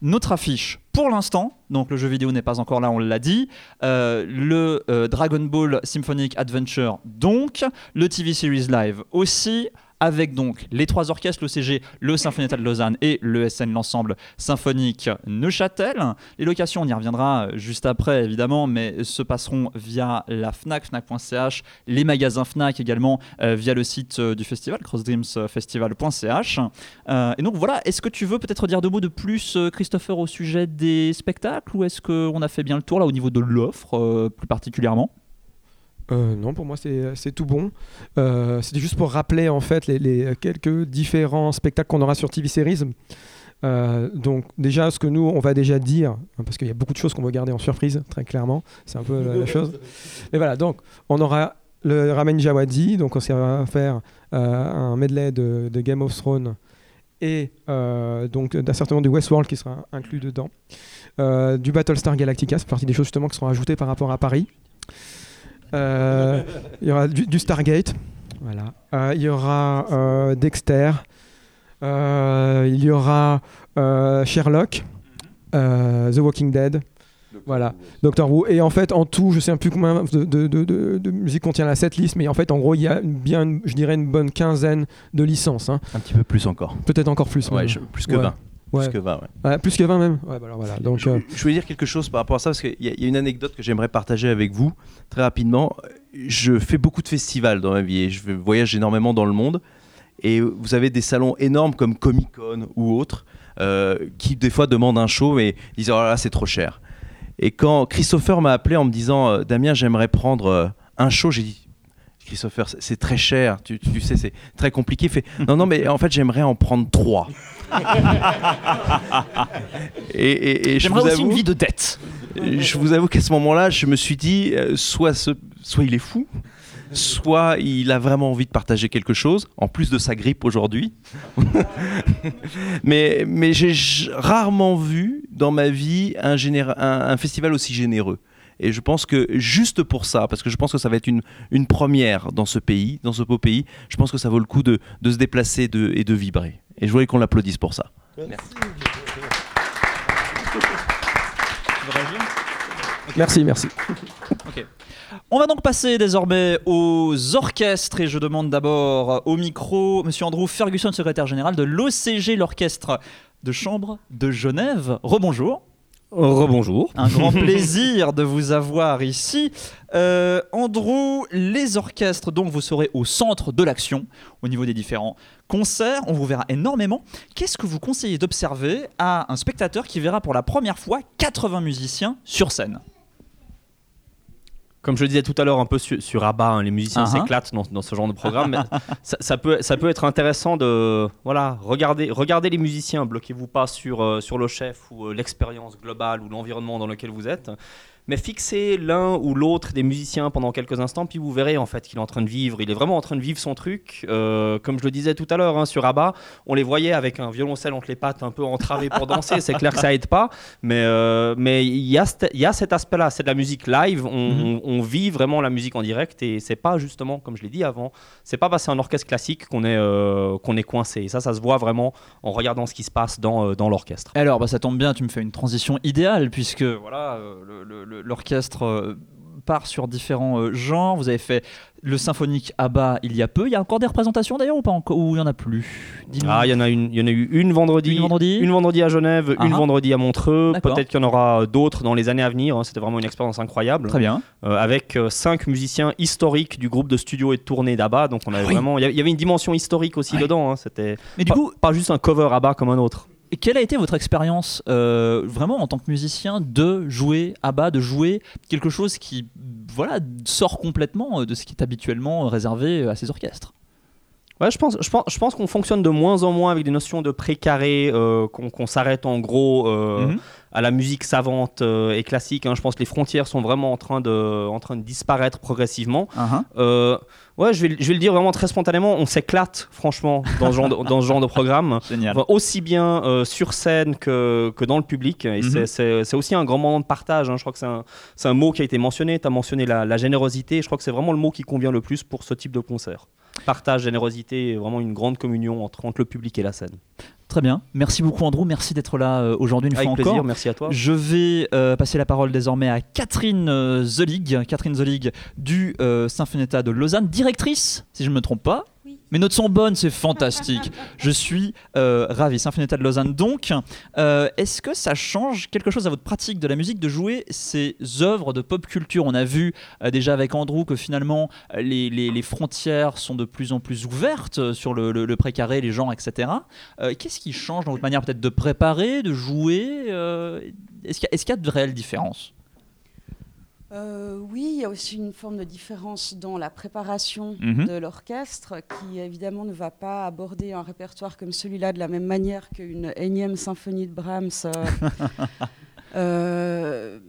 notre affiche pour l'instant. Donc le jeu vidéo n'est pas encore là, on l'a dit. Euh, le euh, Dragon Ball Symphonic Adventure, donc le TV Series Live aussi. Avec donc les trois orchestres, l'OCG, le Symphonietat de Lausanne et le SN, l'ensemble symphonique Neuchâtel. Les locations, on y reviendra juste après évidemment, mais se passeront via la FNAC, FNAC.ch, les magasins FNAC également euh, via le site euh, du festival, crossdreamsfestival.ch. Euh, et donc voilà, est-ce que tu veux peut-être dire deux mots de plus, Christopher, au sujet des spectacles ou est-ce qu'on a fait bien le tour là au niveau de l'offre plus particulièrement? Euh, non, pour moi, c'est c'est tout bon. Euh, C'était juste pour rappeler en fait les, quelques différents spectacles qu'on aura sur TV Series. Euh, donc déjà, ce que nous, on va déjà dire, hein, parce qu'il y a beaucoup de choses qu'on va garder en surprise, très clairement, c'est un peu la, chose. Mais voilà, donc on aura le Ramen Jawadi, donc on va faire euh, un medley de, de Game of Thrones et euh, donc d'un certain nombre de Westworld qui sera inclus dedans. Euh, du Battlestar Galactica, c'est partie des choses justement qui seront ajoutées par rapport à Paris. Euh, il y aura du, du Stargate, voilà. Euh, il y aura euh, Dexter, Euh, il y aura euh, Sherlock, euh, The Walking Dead, voilà, Doctor Who. Et en fait, en tout, je sais plus combien de, de, de, de- de musique contient la setlist, mais en fait, en gros, il y a une- bien, une- je dirais, une bonne quinzaine de licences. hein. Un petit peu plus encore. Peut-être encore plus. Ouais, même. je- plus que Ouais. 20. Ouais. Plus que 20, ouais. Ouais, plus que 20 même. Ouais, bah alors voilà. Donc, euh, Je voulais dire quelque chose par rapport à ça, parce qu'il y, a- il y a une anecdote que j'aimerais partager avec vous très rapidement. Je fais beaucoup de festivals dans ma vie et je voyage énormément dans le monde. Et vous avez des salons énormes comme Comic Con ou autres euh, qui, des fois, demandent un show et disent Oh là là, c'est trop cher. Et quand Christopher m'a appelé en me disant euh, Damien, j'aimerais prendre un show, j'ai dit Christopher, c'est- c'est très cher, tu, tu sais, c'est très compliqué. Il fait Non, non, mais en fait, j'aimerais en prendre trois. Et, et- et J'aimerais aussi une vie de dette. je vous avoue qu'à ce moment-là, je me suis dit, euh, soit, ce- soit il est fou, soit il a vraiment envie de partager quelque chose, en plus de sa grippe aujourd'hui. mais mais j'ai rarement vu dans ma vie un, généra- un, un festival aussi généreux. Et je pense que juste pour ça, parce que je pense que ça va être une, une première dans ce pays, dans ce beau pays, je pense que ça vaut le coup de, de se déplacer de- et de vibrer. Et je voulais qu'on l'applaudisse pour ça. merci, merci. On va donc passer désormais aux orchestres et je demande d'abord au micro Monsieur Andrew Ferguson, secrétaire général de l'OCG, l'orchestre de chambre de Genève. Rebonjour. Rebonjour. Un grand plaisir de vous avoir ici. Euh, Andrew, les orchestres, donc vous serez au centre de l'action au niveau des différents concerts. On vous verra énormément. Qu'est-ce que vous conseillez d'observer à un spectateur qui verra pour la première fois 80 musiciens sur scène? Comme je le disais tout à l'heure, un peu sur, sur Abba, hein, les musiciens Uh-huh. s'éclatent dans, dans ce genre de programme. mais ça, ça peut, ça peut être intéressant de voilà, regarder, regarder les musiciens. Bloquez-vous pas sur, euh, sur le chef ou euh, l'expérience globale ou l'environnement dans lequel vous êtes. Mais fixez l'un ou l'autre des musiciens pendant quelques instants, puis vous verrez en fait qu'il est en train de vivre. Il est vraiment en train de vivre son truc. Euh, comme je le disais tout à l'heure hein, sur Abba, on les voyait avec un violoncelle entre les pattes, un peu entravé pour danser. C'est clair que ça aide pas. Mais euh, mais il y, a cet- il y a cet aspect-là, c'est de la musique live. On, Mhm. on- on vit vraiment la musique en direct et c'est pas justement, comme je l'ai dit avant, c'est pas parce c'est un orchestre classique qu'on est euh, qu'on est coincé. Et ça, ça se voit vraiment en regardant ce qui se passe dans, dans l'orchestre. Alors, bah, ça tombe bien, tu me fais une transition idéale, puisque voilà, le- l'orchestre euh, part sur différents euh, genres. Vous avez fait le symphonique ABBA il y a peu. Il y a encore des représentations d'ailleurs ou pas encore Ou il y en a plus? Ah, il y en a une, il y en a eu une vendredi, Une vendredi une vendredi à Genève, Ah une ah. vendredi à Montreux. Peut-être qu'il y en aura d'autres dans les années à venir. hein. C'était vraiment une expérience incroyable. Très bien. Euh, avec euh, cinq musiciens historiques du groupe de studio et de tournée d'ABBA. Donc on avait Ah oui. vraiment, il y avait- une dimension historique aussi Ouais. dedans. hein. C'était Mais du pas, coup, pas juste un cover ABBA comme un autre. Quelle a été votre expérience euh, vraiment en tant que musicien de jouer à bas, de jouer quelque chose qui voilà sort complètement euh, de ce qui est habituellement réservé à ces orchestres? Ouais, je pense, je pense, je pense qu'on fonctionne de moins en moins avec des notions de précaré, euh, qu'on s'arrête en gros euh, Mhm. À la musique savante euh, et classique. hein. Je pense que les frontières sont vraiment en train de, en train de disparaître progressivement. Uh-huh. Euh, ouais, je vais, je vais le dire vraiment très spontanément, on s'éclate franchement dans ce genre de, dans ce genre de programme. Enfin, aussi bien euh, sur scène que, que dans le public. Et Mhm. c'est- aussi un grand moment de partage. hein. Je crois que c'est un, un mot qui a été mentionné. Tu as mentionné la, la générosité. Je crois que c'est vraiment le mot qui convient le plus pour ce type de concert. Partage, générosité, vraiment une grande communion entre, entre le public et la scène. Très bien. Merci beaucoup Andrew. Merci d'être là euh, aujourd'hui une Avec fois plaisir, encore. merci à toi. Je vais euh, passer la parole désormais à Catherine euh, Zelig, Catherine Zelig du euh, Sinfonietta de Lausanne, directrice, si je ne me trompe pas. Mes notes sont bonnes, c'est fantastique. je suis euh, ravi. Sinfonietta de Lausanne. Donc, euh, est-ce que ça change quelque chose à votre pratique de la musique de jouer ces œuvres de pop culture? On a vu euh, déjà avec Andrew que finalement euh, les, les- les frontières sont de plus en plus ouvertes sur le, le- le précaré, les genres, etc. Qu'est-ce qui change dans votre manière peut-être de préparer, de jouer Est-ce qu'il y, a- est-ce qu'il y a de réelles différences? Euh, oui, il y a aussi une forme de différence dans la préparation Mhm. de l'orchestre, qui évidemment ne va pas aborder un répertoire comme celui-là de la même manière qu'une énième symphonie de Brahms. euh. Euh,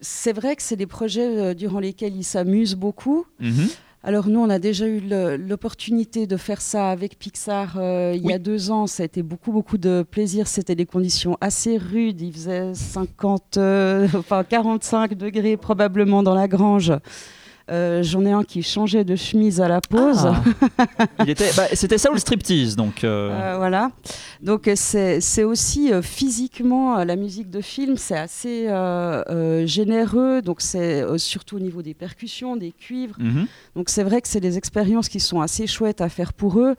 c'est vrai que c'est des projets durant lesquels ils s'amusent beaucoup. Alors nous, on a déjà eu l'opportunité de faire ça avec Pixar euh, il y a deux ans. Ça a été beaucoup, beaucoup de plaisir. C'était des conditions assez rudes. Il faisait 50, euh, enfin 45 degrés probablement dans la grange. Euh, J'en ai un qui changeait de chemise à la pause. Ah. Bah, c'était ça ou le striptease donc. euh, Euh, voilà. Donc c'est aussi physiquement la musique de film, c'est assez généreux. Donc c'est surtout au niveau des percussions, des cuivres. mhm. Donc c'est vrai que c'est des expériences qui sont assez chouettes à faire pour eux.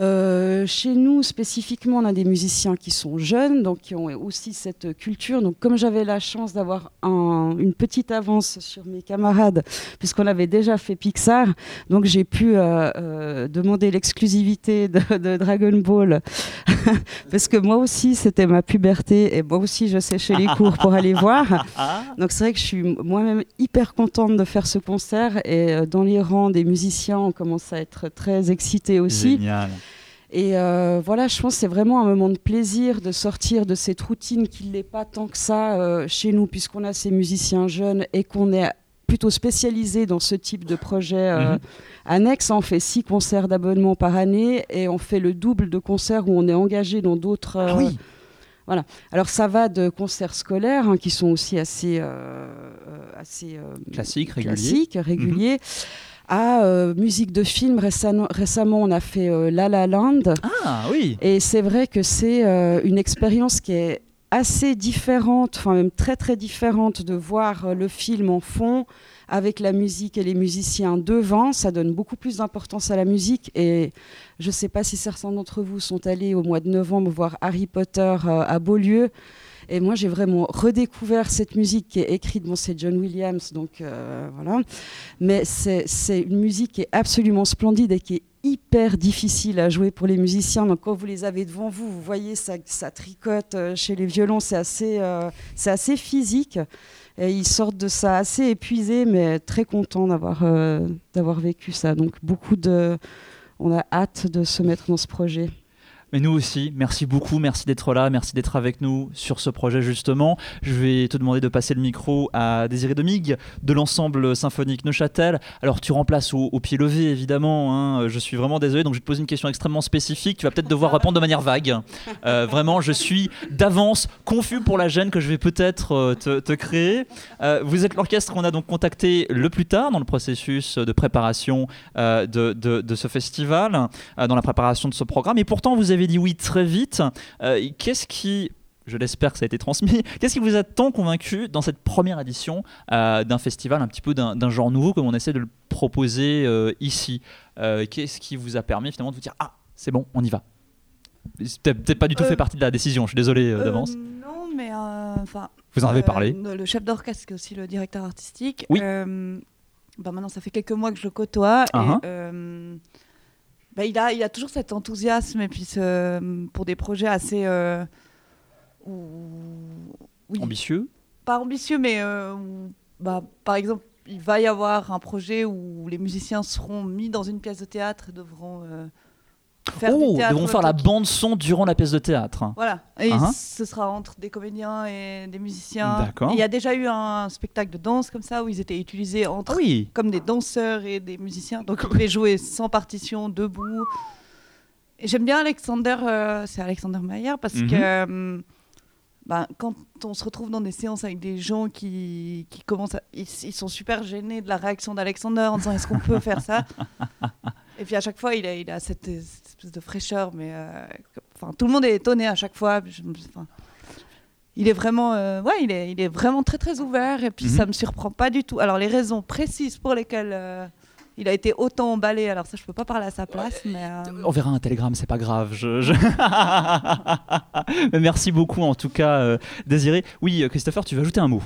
Euh, chez nous, spécifiquement, on a des musiciens qui sont jeunes, donc qui ont aussi cette culture. Donc, comme j'avais la chance d'avoir un- une petite avance sur mes camarades, puisqu'on avait déjà fait Pixar, donc j'ai pu euh, euh, demander l'exclusivité de, de Dragon Ball, parce que moi aussi, c'était ma puberté, et moi aussi, je séchais les cours pour aller voir. Ah. Donc c'est vrai que je suis moi-même hyper contente de faire ce concert et dans les rangs des musiciens, on commence à être très excités aussi. Génial. Et euh, voilà, je pense que c'est vraiment un moment de plaisir de sortir de cette routine qui n'est pas tant que ça euh, chez nous, puisqu'on a ces musiciens jeunes et qu'on est plutôt spécialisé dans ce type de projet euh, Mhm. annexe. On fait six concerts d'abonnement par année et on fait le double de concerts où on est engagé dans d'autres. Ah oui. voilà. Alors ça va de concerts scolaires hein, qui sont aussi assez, euh, euh, assez euh, Classique, régulier. classiques, réguliers, à euh, musique de film. Récemment, récemment, on a fait euh, La La Land. Ah oui. Et c'est vrai que c'est euh, une expérience qui est assez différente, enfin même très très différente de voir euh, le film en fond avec la musique et les musiciens devant. Ça donne beaucoup plus d'importance à la musique. Et je ne sais pas si certains d'entre vous sont allés au mois de novembre voir Harry Potter euh, à Beaulieu. Et moi, j'ai vraiment redécouvert cette musique qui est écrite, bon, c'est John Williams, donc euh, voilà. Mais c'est une musique qui est absolument splendide et qui est hyper difficile à jouer pour les musiciens. Donc quand vous les avez devant vous, vous voyez ça, tricote euh, chez les violons, c'est assez, euh, assez physique. Et ils sortent de ça assez épuisés, mais très contents d'avoir d'avoir vécu ça. Donc beaucoup de, on a hâte de se mettre dans ce projet. Mais nous aussi, merci beaucoup, merci d'être là, merci d'être avec nous sur ce projet justement. Je vais te demander de passer le micro à Désiré Demig de l'ensemble symphonique Neuchâtel. Alors tu remplaces au, pied levé évidemment, hein. je suis vraiment désolé, donc je vais te poser une question extrêmement spécifique, tu vas peut-être devoir répondre de manière vague. Euh, vraiment, je suis d'avance confus pour la gêne que je vais peut-être euh, te, créer. Euh, vous êtes l'orchestre qu'on a donc contacté le plus tard dans le processus de préparation de, de- ce festival, dans la préparation de ce programme, et pourtant vous avez dit oui très vite. Euh, Qu'est-ce qui je l'espère que ça a été transmis. Qu'est-ce qui vous a tant convaincu dans cette première édition euh, d'un festival un petit peu d'un d'un genre nouveau comme on essaie de le proposer euh, ici? Qu'est-ce qui vous a permis finalement de vous dire ah c'est bon on y va? Peut-être pas du tout fait partie de la décision. Je suis désolé d'avance. non, mais enfin. Vous en avez parlé. Le chef d'orchestre, qui est aussi le directeur artistique. Oui. bah maintenant, ça fait quelques mois que je le côtoie. Et, euh, bah, il, a, il a toujours cet enthousiasme et puis ce- pour des projets assez. euh, oui, Ambitieux. pas ambitieux, mais euh, bah, par exemple, il va y avoir un projet où les musiciens seront mis dans une pièce de théâtre et devront euh, faire Oh, ils vont faire la bande son durant la pièce de théâtre. Voilà, et Hein ce sera entre des comédiens et des musiciens. Il y a déjà eu un spectacle de danse comme ça où ils étaient utilisés entre Ah oui. comme des danseurs et des musiciens. Donc ils pouvaient jouer sans partition, debout. Et j'aime bien Alexander, euh, c'est Alexander Maillard parce Mhm. que euh, ben, quand on se retrouve dans des séances avec des gens qui, qui commencent à, ils, ils sont super gênés de la réaction d'Alexander en disant est-ce qu'on peut faire ça? Et puis à chaque fois il a, il a cette, cette espèce de fraîcheur, mais euh, enfin tout le monde est étonné à chaque fois. Je il est vraiment, euh, ouais, il est, il est vraiment très très ouvert et puis Mhm. ça me surprend pas du tout. Alors les raisons précises pour lesquelles euh, il a été autant emballé, alors ça je peux pas parler à sa place, mais euh, On verra un télégramme, c'est pas grave. Je, je- Merci beaucoup en tout cas, Désiré. Oui, Christopher, tu veux ajouter un mot?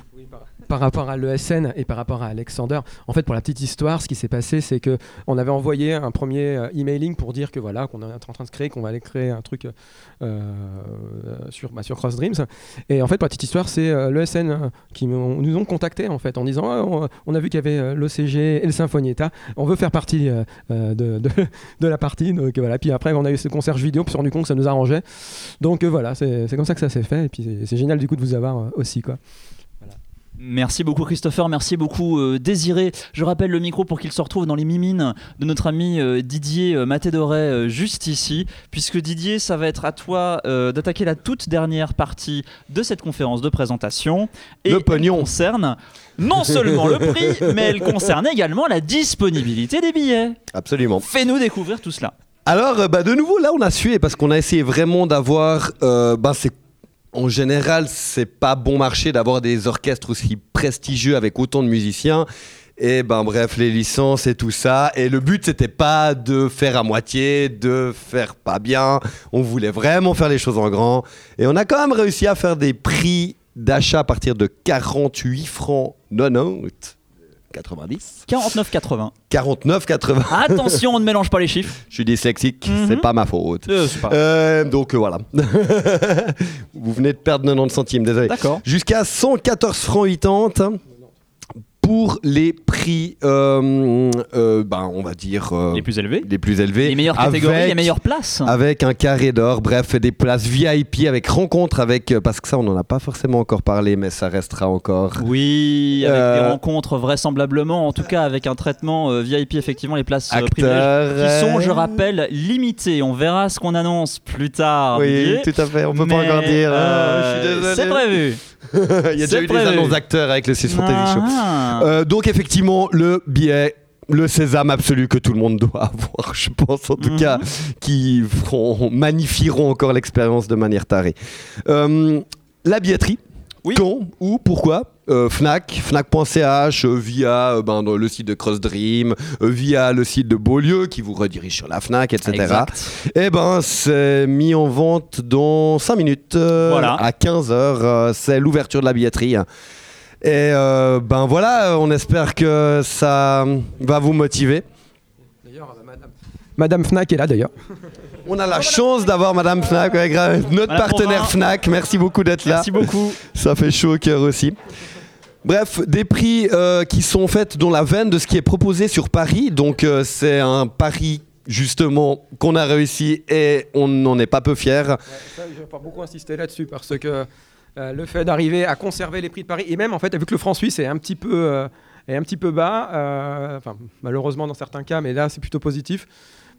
Par rapport à l'ESN et par rapport à Alexander, en fait, pour la petite histoire, ce qui s'est passé, c'est que on avait envoyé un premier euh, emailing pour dire que voilà, qu'on est en train de créer, qu'on va aller créer un truc euh, euh, sur, bah, sur Cross Dreams. Et en fait, pour la petite histoire, c'est euh, l'ESN qui nous ont contactés en fait en disant Ah, on, a vu qu'il y avait l'OCG et le Symphonietta, on veut faire partie de, de, la partie. Donc voilà. Puis après, on a eu ce concert vidéo, puis on s'est rendu compte que ça nous arrangeait. Donc voilà, c'est comme ça que ça s'est fait. Et puis c'est- génial du coup de vous avoir aussi quoi. Merci beaucoup Christopher, merci beaucoup euh, Désiré. Je rappelle le micro pour qu'il se retrouve dans les mimines de notre ami euh, Didier euh, euh, juste ici, puisque Didier, ça va être à toi d'attaquer la toute dernière partie de cette conférence de présentation. Et Le pognon. Elle concerne non seulement le prix, mais elle concerne également la disponibilité des billets. Absolument. Fais-nous découvrir tout cela. Alors, bah, de nouveau, là, on a sué parce qu'on a essayé vraiment d'avoir. bah, c'est en général, c'est pas bon marché d'avoir des orchestres aussi prestigieux avec autant de musiciens. Et ben bref, les licences et tout ça. Et le but, c'était pas de faire à moitié, de faire pas bien. On voulait vraiment faire les choses en grand. Et on a quand même réussi à faire des prix d'achat à partir de 48 francs 90. 90 49,80. 49 80 Attention, on ne mélange pas les chiffres. je suis dyslexique Mhm. c'est pas ma faute Euh, pas- euh, donc euh, voilà. Vous venez de perdre 90 centimes, désolé. D'accord. Jusqu'à 114 francs 80 pour les prix, euh, euh, ben, on va dire, euh, Les plus élevés. les plus élevés. Les meilleures catégories, avec- les meilleures places. Avec un carré d'or, bref, des places VIP avec rencontre avec. Parce que ça, on n'en a pas forcément encore parlé, mais ça restera encore. Oui, avec Euh, des rencontres vraisemblablement, en tout cas avec un traitement euh, VIP, effectivement, les places privilèges qui sont, je rappelle, limitées. On verra ce qu'on annonce plus tard. Oui, tout à fait, on peut pas Mais, encore dire. euh, euh, je suis désolé. C'est prévu. Il y a déjà eu des annonces d'acteurs avec le 6 Fantasy Show. Ah. Euh, donc effectivement, le billet, le sésame absolu que tout le monde doit avoir, je pense en tout Mhm. cas, qui feront, magnifieront encore l'expérience de manière tarée. Euh, la billetterie, Oui. quand, où, pourquoi Euh, Fnac, Fnac.ch, euh, via euh, ben, dans le site de Cross Dream, euh, via le site de Beaulieu qui vous redirige sur la Fnac, etc. Exact. Eh ben, c'est mis en vente dans 5 minutes, euh, Voilà. à 15h. c'est l'ouverture de la billetterie. Et euh, ben voilà, on espère que ça va vous motiver. D'ailleurs, madame, Madame Fnac est là d'ailleurs. On a la chance d'avoir Madame Fnac, ouais, grave, notre Madame partenaire. Fnac. Merci beaucoup d'être là. Merci beaucoup. Ça fait chaud au cœur aussi. Bref, des prix euh, qui sont faits dans la veine de ce qui est proposé sur Paris. Donc euh, c'est un pari justement qu'on a réussi et on n'en est pas peu fiers. Ça, je vais pas beaucoup insister là-dessus parce que euh, le fait d'arriver à conserver les prix de Paris et même en fait vu que le franc suisse est un petit peu euh, est un petit peu bas, euh, enfin malheureusement dans certains cas, mais là c'est plutôt positif.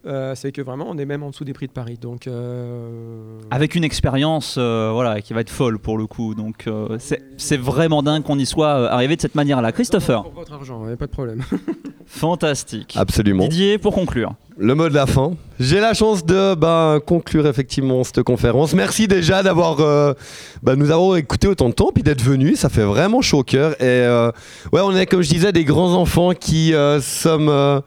Euh, c'est que vraiment on est même en dessous des prix de Paris. Donc euh, Avec une expérience euh, voilà, qui va être folle pour le coup. Donc euh, c'est c'est vraiment dingue qu'on y soit arrivé de cette manière-là. Christopher, pour votre argent, ouais, pas de problème. fantastique. Absolument. Didier, pour conclure. Le mot de la fin. J'ai la chance de ben, conclure effectivement cette conférence. Merci déjà d'avoir euh, ben, nous avoir écouté autant de temps puis d'être venu. Ça fait vraiment chaud au cœur. Et euh, ouais, on est comme je disais des grands enfants qui euh, sommes euh,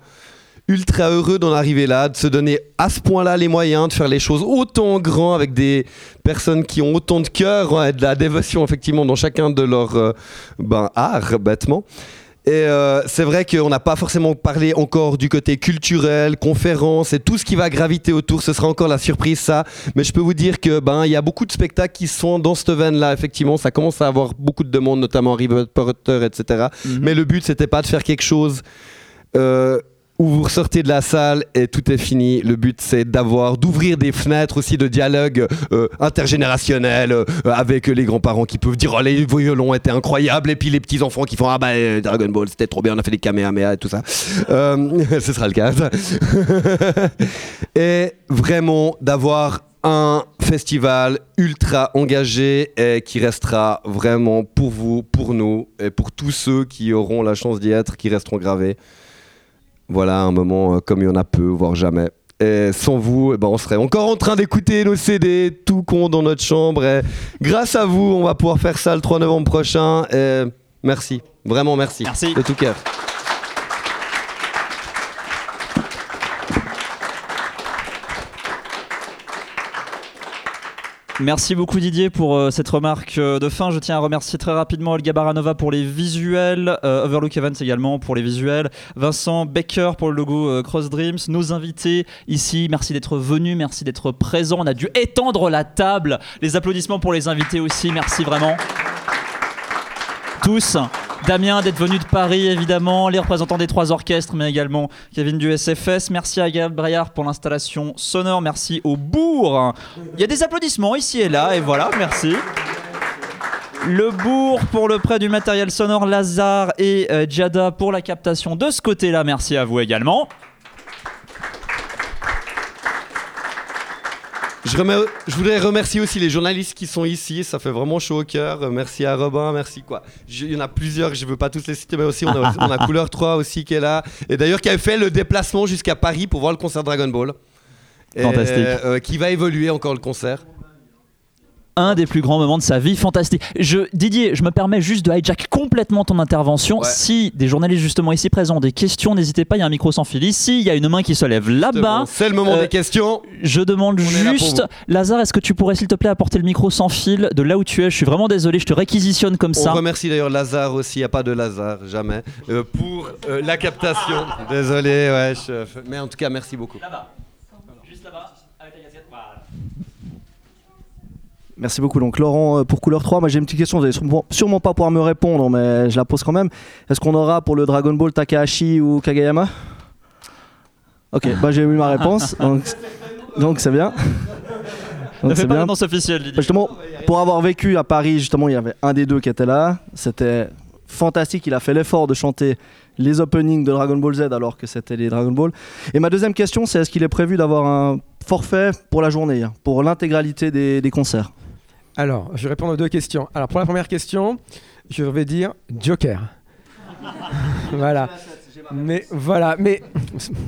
ultra heureux d'en arriver là, de se donner à ce point-là les moyens de faire les choses autant grand avec des personnes qui ont autant de cœur ouais, et de la dévotion effectivement dans chacun de leurs euh, ben, arts bêtement. Et euh, c'est vrai qu'on n'a pas forcément parlé encore du côté culturel, conférences et tout ce qui va graviter autour. Ce sera encore la surprise, ça. Mais je peux vous dire que ben il y a beaucoup de spectacles qui sont dans cette veine-là. Effectivement, ça commence à avoir beaucoup de demandes, notamment Harry Potter, etc. Mhm. Mais le but, c'était pas de faire quelque chose. euh, où vous ressortez de la salle et tout est fini. Le but c'est d'avoir, d'ouvrir des fenêtres aussi de dialogue euh, intergénérationnel euh, avec les grands-parents qui peuvent dire oh les violons étaient incroyables et puis les petits enfants qui font ah bah euh, Dragon Ball c'était trop bien on a fait des kamehameha et tout ça. Ce sera le cas. et vraiment d'avoir un festival ultra engagé et qui restera vraiment pour vous, pour nous et pour tous ceux qui auront la chance d'y être, qui resteront gravés. Voilà un moment euh, comme il y en a peu, voire jamais. Et sans vous, eh ben, on serait encore en train d'écouter nos CD tout con dans notre chambre. Et grâce à vous, on va pouvoir faire ça le 3 novembre prochain. Et merci, vraiment merci. Merci. De tout cœur. Merci beaucoup Didier pour euh, cette remarque euh, de fin. Je tiens à remercier très rapidement Olga Baranova pour les visuels, euh, Overlook Events également pour les visuels, Vincent Becker pour le logo Cross Dreams, nos invités ici. Merci d'être venus, merci d'être présents. On a dû étendre la table. Les applaudissements pour les invités aussi. Merci vraiment. Tous. Damien d'être venu de Paris évidemment, les représentants des trois orchestres, mais également Kevin du SFS. Merci à Gaël Braillard pour l'installation sonore. Merci au bourg. Il y a des applaudissements ici et là, et voilà, merci. Le bourg pour le prêt du matériel sonore, Lazare et euh, Jada pour la captation de ce côté-là. Merci à vous également. Je, voudrais remercier aussi les journalistes qui sont ici, ça fait vraiment chaud au cœur. Euh, Merci à Robin, merci quoi. Je- Il y en a plusieurs, je ne veux pas tous les citer, mais aussi on a, on a Couleur 3 aussi qui est là. Et d'ailleurs qui a fait le déplacement jusqu'à Paris pour voir le concert Dragon Ball. Et, Fantastique. euh, qui va évoluer encore le concert. Un des plus grands moments de sa vie, fantastique. Je, Didier, je me permets juste de hijack complètement ton intervention. Ouais. Si des journalistes justement ici présents ont des questions, n'hésitez pas, il y a un micro sans fil ici, il y a une main qui se lève là-bas. C'est le moment Euh, des questions. Je demande On est juste, Lazare, est-ce que tu pourrais s'il te plaît apporter le micro sans fil de là où tu es? Je suis vraiment désolé, je te réquisitionne comme On ça. remercie d'ailleurs Lazare aussi, il n'y a pas de Lazare, jamais, euh, pour euh, la captation. Désolé, ouais, chef. mais en tout cas merci beaucoup. Juste là-bas, avec ta casquette, Merci beaucoup. Donc Laurent euh, pour couleur 3, moi j'ai une petite question, vous allez sûrement, sûrement pas pouvoir me répondre, mais je la pose quand même. Est-ce qu'on aura pour le Dragon Ball Takahashi ou Kageyama? Ok, bah j'ai eu ma réponse, donc donc c'est bien. Donc fais c'est pas bien. officielle. Bah, Justement, pour avoir vécu à Paris, justement, il y avait un des deux qui était là. C'était fantastique. Il a fait l'effort de chanter les openings de Dragon Ball Z alors que c'était les Dragon Ball. Et ma deuxième question, c'est est-ce qu'il est prévu d'avoir un forfait pour la journée, pour l'intégralité des, des concerts? Alors, je vais répondre aux deux questions. Alors, pour la première question, je vais dire Joker. voilà. Mais voilà, mais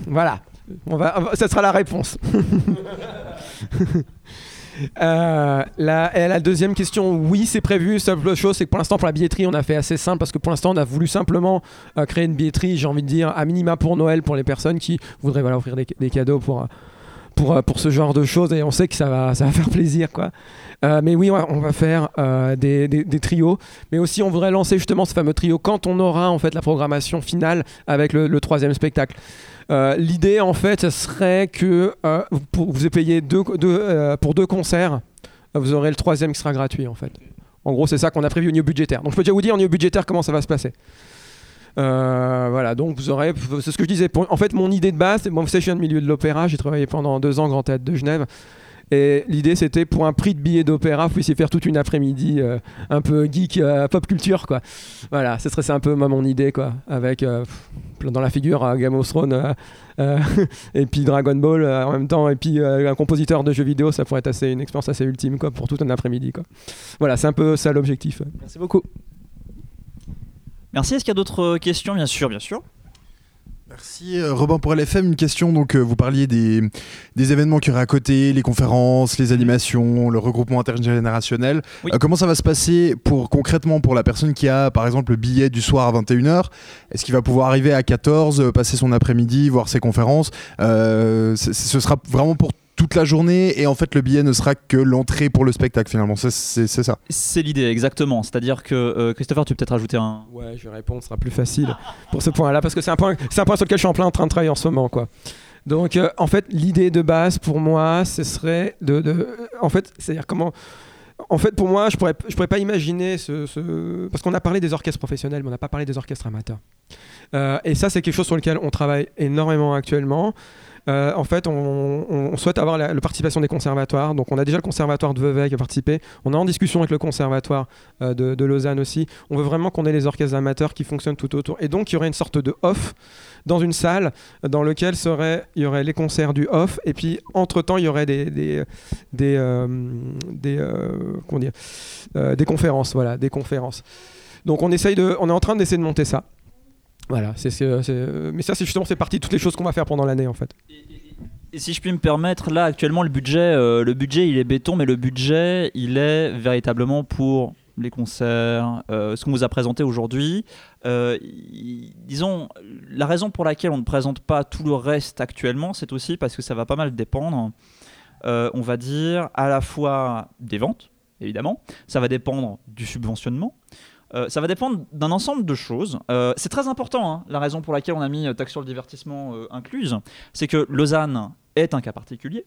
voilà. On va, ça sera la réponse. Euh, la, deuxième question, oui, c'est prévu. Seule chose, c'est que pour l'instant, pour la billetterie, on a fait assez simple parce que pour l'instant, on a voulu simplement euh, créer une billetterie, j'ai envie de dire, à minima pour Noël, pour les personnes qui voudraient voilà, offrir des, des cadeaux pour, euh, pour, euh, pour ce genre de choses. Et on sait que ça va, ça va faire plaisir, quoi. Euh, mais oui, on va, faire euh, des, des- trios, mais aussi on voudrait lancer justement ce fameux trio quand on aura en fait la programmation finale avec le, troisième spectacle. L'idée en fait, ce serait que vous, pour- vous ayez payé deux, deux, pour deux concerts, vous aurez le troisième qui sera gratuit en fait. En gros, c'est ça qu'on a prévu au niveau budgétaire. Donc je peux déjà vous dire au niveau budgétaire comment ça va se passer. Euh, voilà, donc vous aurez, c'est ce que je disais. En fait, mon idée de base, moi, vous je viens de milieu de l'opéra, j'ai travaillé pendant deux ans Grand Théâtre de Genève. Et l'idée, c'était pour un prix de billet d'opéra, vous puissiez faire toute une après-midi euh, un peu geek, euh, pop culture, quoi. Voilà, ce serait un peu moi, mon idée, quoi. Avec dans la figure euh, Game of Thrones et puis Dragon Ball en même temps, et puis un compositeur de jeux vidéo, ça pourrait être assez, une expérience assez ultime, quoi, pour tout un après-midi, quoi. Voilà, c'est un peu ça l'objectif. Merci beaucoup. Merci. Est-ce qu'il y a d'autres euh, questions? Bien sûr, bien sûr. Merci euh, Robin pour LFM. Une question, donc euh, vous parliez des, des événements qu'il y aurait à côté, les conférences, les animations, le regroupement intergénérationnel. Oui. Euh, comment ça va se passer pour concrètement pour la personne qui a par exemple le billet du soir à 21h Est-ce qu'il va pouvoir arriver à 14, euh, passer son après-midi, voir ses conférences? Euh, Ce sera vraiment pour toute la journée et en fait le billet ne sera que l'entrée pour le spectacle finalement. C'est- ça. C'est l'idée, exactement. C'est-à-dire que euh, Christopher, tu peux peut-être rajouter un. Ouais, je vais répondre, ce sera plus facile pour ce point-là, parce que c'est un point, c'est un point sur lequel je suis en plein train de travailler en ce moment, quoi. Donc, euh, en fait, l'idée de base pour moi, ce serait de, de- en fait, c'est-à-dire comment, en fait, pour moi, je pourrais, je pourrais pas imaginer ce, ce- parce qu'on a parlé des orchestres professionnels, mais on n'a pas parlé des orchestres amateurs. Euh, et ça, c'est quelque chose sur lequel on travaille énormément actuellement. Euh, en fait, on, souhaite avoir la, participation des conservatoires. Donc, on a déjà le conservatoire de Vevey qui a participé. On est en discussion avec le conservatoire euh, de, Lausanne aussi. On veut vraiment qu'on ait les orchestres amateurs qui fonctionnent tout autour. Et donc, il y aurait une sorte de off dans une salle dans lequel il y aurait les concerts du off. Et puis, entre-temps, il y aurait des, des, des, euh, des conférences. Voilà, des conférences. Donc, on, essaye de, on est en train d'essayer de monter ça. Voilà, mais ça, c'est justement, c'est partie de toutes les choses qu'on va faire pendant l'année, en fait. Et si je puis me permettre, là actuellement le budget, euh, le budget il est béton, mais le budget il est véritablement pour les concerts, euh, ce qu'on vous a présenté aujourd'hui. Euh, disons, la raison pour laquelle on ne présente pas tout le reste actuellement, c'est aussi parce que ça va pas mal dépendre, on va dire, à la fois des ventes, évidemment, ça va dépendre du subventionnement. Euh, ça va dépendre d'un ensemble de choses. Euh, c'est très important, hein, la raison pour laquelle on a mis euh, taxe sur le divertissement incluse, c'est que Lausanne est un cas particulier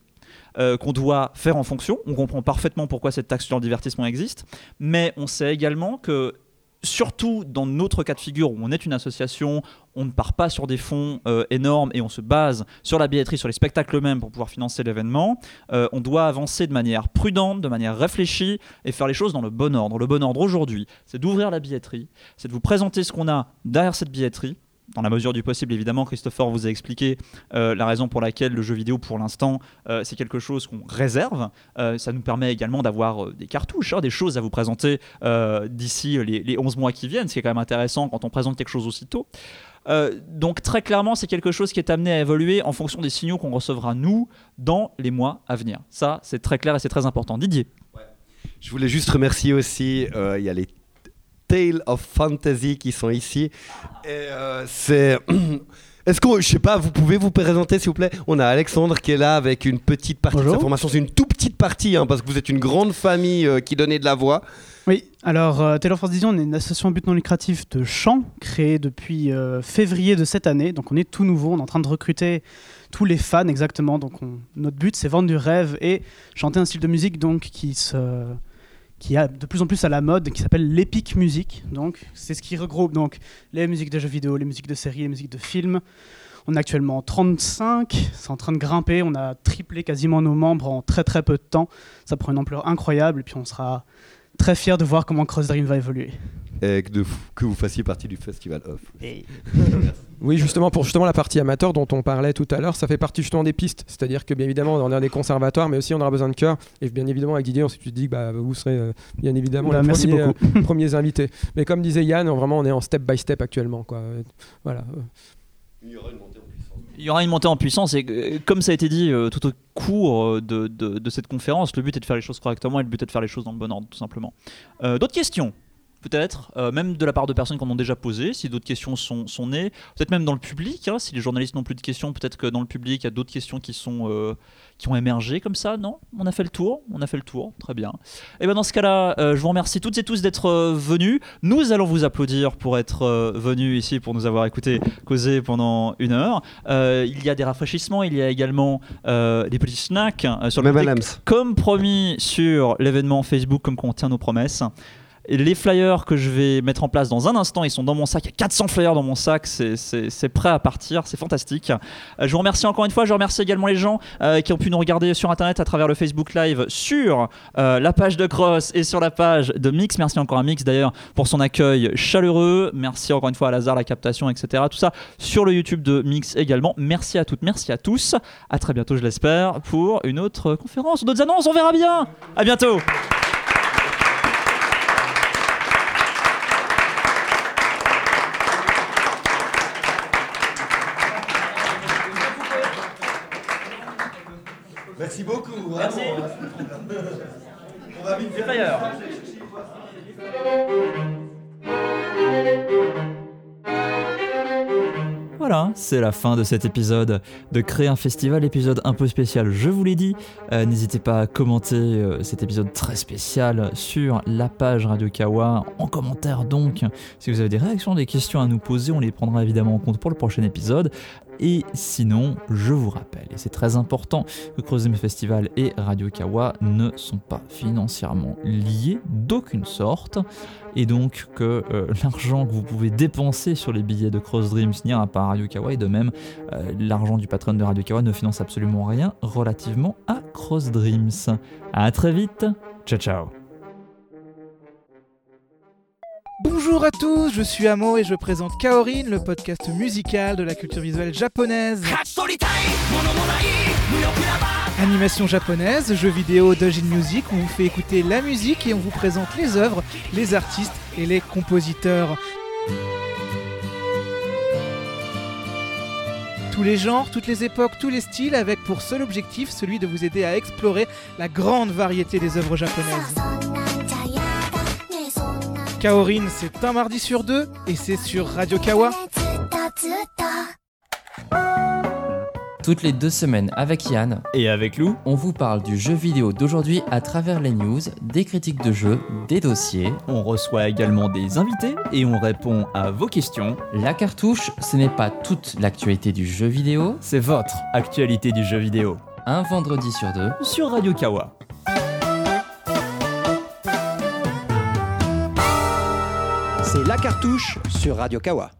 qu'on doit faire en fonction. On comprend parfaitement pourquoi cette taxe sur le divertissement existe, mais on sait également que surtout dans notre cas de figure où on est une association, on ne part pas sur des fonds euh, énormes et on se base sur la billetterie, sur les spectacles eux-mêmes pour pouvoir financer l'événement. Euh, on doit avancer de manière prudente, de manière réfléchie et faire les choses dans le bon ordre. Le bon ordre aujourd'hui, c'est d'ouvrir la billetterie, c'est de vous présenter ce qu'on a derrière cette billetterie. Dans la mesure du possible, évidemment, Christopher vous a expliqué euh, la raison pour laquelle le jeu vidéo, pour l'instant, euh, c'est quelque chose qu'on réserve. Euh, ça nous permet également d'avoir des cartouches, hein, des choses à vous présenter d'ici les, les 11 mois qui viennent, ce qui est quand même intéressant quand on présente quelque chose aussitôt. Donc très clairement, c'est quelque chose qui est amené à évoluer en fonction des signaux qu'on recevra nous dans les mois à venir. Ça, c'est très clair et c'est très important. Didier. Je voulais juste remercier aussi, il y a les Tales of Fantasy qui sont ici. Euh, c'est. Est-ce que, je sais pas, vous pouvez vous présenter s'il vous plaît? On a Alexandre qui est là avec une petite partie de sa Bonjour. formation. C'est une tout petite partie hein, parce que vous êtes une grande famille euh, qui donnait de la voix. Oui, alors euh, Taylor Force on est une association à but non lucratif de chant créée depuis euh, février de cette année. Donc on est tout nouveau, on est en train de recruter tous les fans exactement. Donc on- notre but c'est vendre du rêve et chanter un style de musique donc qui se qui a de plus en plus à la mode, qui s'appelle l'épique musique. Donc c'est ce qui regroupe donc les musiques de jeux vidéo, les musiques de séries, les musiques de films. On est actuellement 35, c'est en train de grimper, on a triplé quasiment nos membres en très très peu de temps. Ça prend une ampleur incroyable et puis on sera très fiers de voir comment Cross Dream va évoluer. Et que, de- que vous fassiez partie du Festival Off. Oui, justement, pour justement la partie amateur dont on parlait tout à l'heure, ça fait partie justement des pistes. C'est-à-dire que bien évidemment, on a des conservatoires, mais aussi on aura besoin de cœur. Et bien évidemment, avec Didier, on s'est dit que bah, vous serez euh, bien évidemment Bah, les merci premiers, beaucoup. euh, premiers invités. Mais comme disait Yann, on- vraiment, on est en step by step actuellement. Quoi. Euh, Voilà. Il y aura une montée en puissance. Il y aura une montée en puissance et euh, comme ça a été dit euh, tout au cours euh, de, de- de cette conférence, le but est de faire les choses correctement et le but est de faire les choses dans le bon ordre, tout simplement. Euh, d'autres questions? Peut-être, euh, même de la part de personnes qu'on a déjà posées, si d'autres questions sont, sont nées, peut-être même dans le public, hein, si les journalistes n'ont plus de questions, peut-être que dans le public, il y a d'autres questions qui, sont, euh, qui ont émergé comme ça, non? On a fait le tour, on a fait le tour, très bien. Et bien dans ce cas-là, euh, je vous remercie toutes et tous d'être venus. Nous allons vous applaudir pour être venus ici, pour nous avoir écouté causer pendant une heure. Il y a des rafraîchissements, il y a également des petits snacks sur le public, comme promis sur l'événement Facebook, comme qu'on tient nos promesses. Les flyers que je vais mettre en place dans un instant, ils sont dans mon sac. Il y a 400 flyers dans mon sac, c'est- prêt à partir, c'est fantastique. Euh, je vous remercie encore une fois. Je remercie également les gens euh, qui ont pu nous regarder sur internet à travers le Facebook Live, sur euh, la page de Cross et sur la page de Mix. Merci encore à Mix d'ailleurs pour son accueil chaleureux. Merci encore une fois à Lazare, la captation, etc. Tout ça sur le YouTube de Mix également. Merci à toutes, merci à tous. À très bientôt, je l'espère, pour une autre conférence, d'autres annonces. On verra bien. À bientôt. Merci beaucoup. Merci. On va vite. Voilà, c'est la fin de cet épisode de Créer un festival, épisode un peu spécial, je vous l'ai dit. Euh, N'hésitez pas à commenter euh, cet épisode très spécial sur la page Radio Kawa, en commentaire donc. Si vous avez des réactions, des questions à nous poser, on les prendra évidemment en compte pour le prochain épisode. Et sinon, je vous rappelle, et c'est très important, que Dreams Festival et Radio Kawa ne sont pas financièrement liés d'aucune sorte, et donc que euh, l'argent que vous pouvez dépenser sur les billets de Cross Dreams n'ira pas à Radio Kawa, et de même, euh, l'argent du patron de Radio Kawa ne finance absolument rien relativement à Cross Dreams. A très vite, ciao ciao Bonjour à tous, je suis Amo et je présente Kaorin, le podcast musical de la culture visuelle japonaise. Animation japonaise, jeux vidéo Dojin Music, on vous fait écouter la musique et on vous présente les œuvres, les artistes et les compositeurs. Tous les genres, toutes les époques, tous les styles, avec pour seul objectif celui de vous aider à explorer la grande variété des œuvres japonaises. Kaorin, c'est un mardi sur deux et c'est sur Radio Kawa. Toutes les deux semaines avec Yann et avec Lou, on vous parle du jeu vidéo d'aujourd'hui à travers les news, des critiques de jeux, des dossiers. On reçoit également des invités et on répond à vos questions. La cartouche, ce n'est pas toute l'actualité du jeu vidéo, c'est votre actualité du jeu vidéo. Un vendredi sur deux sur Radio Kawa. C'est La Cartouche sur Radio Kawa.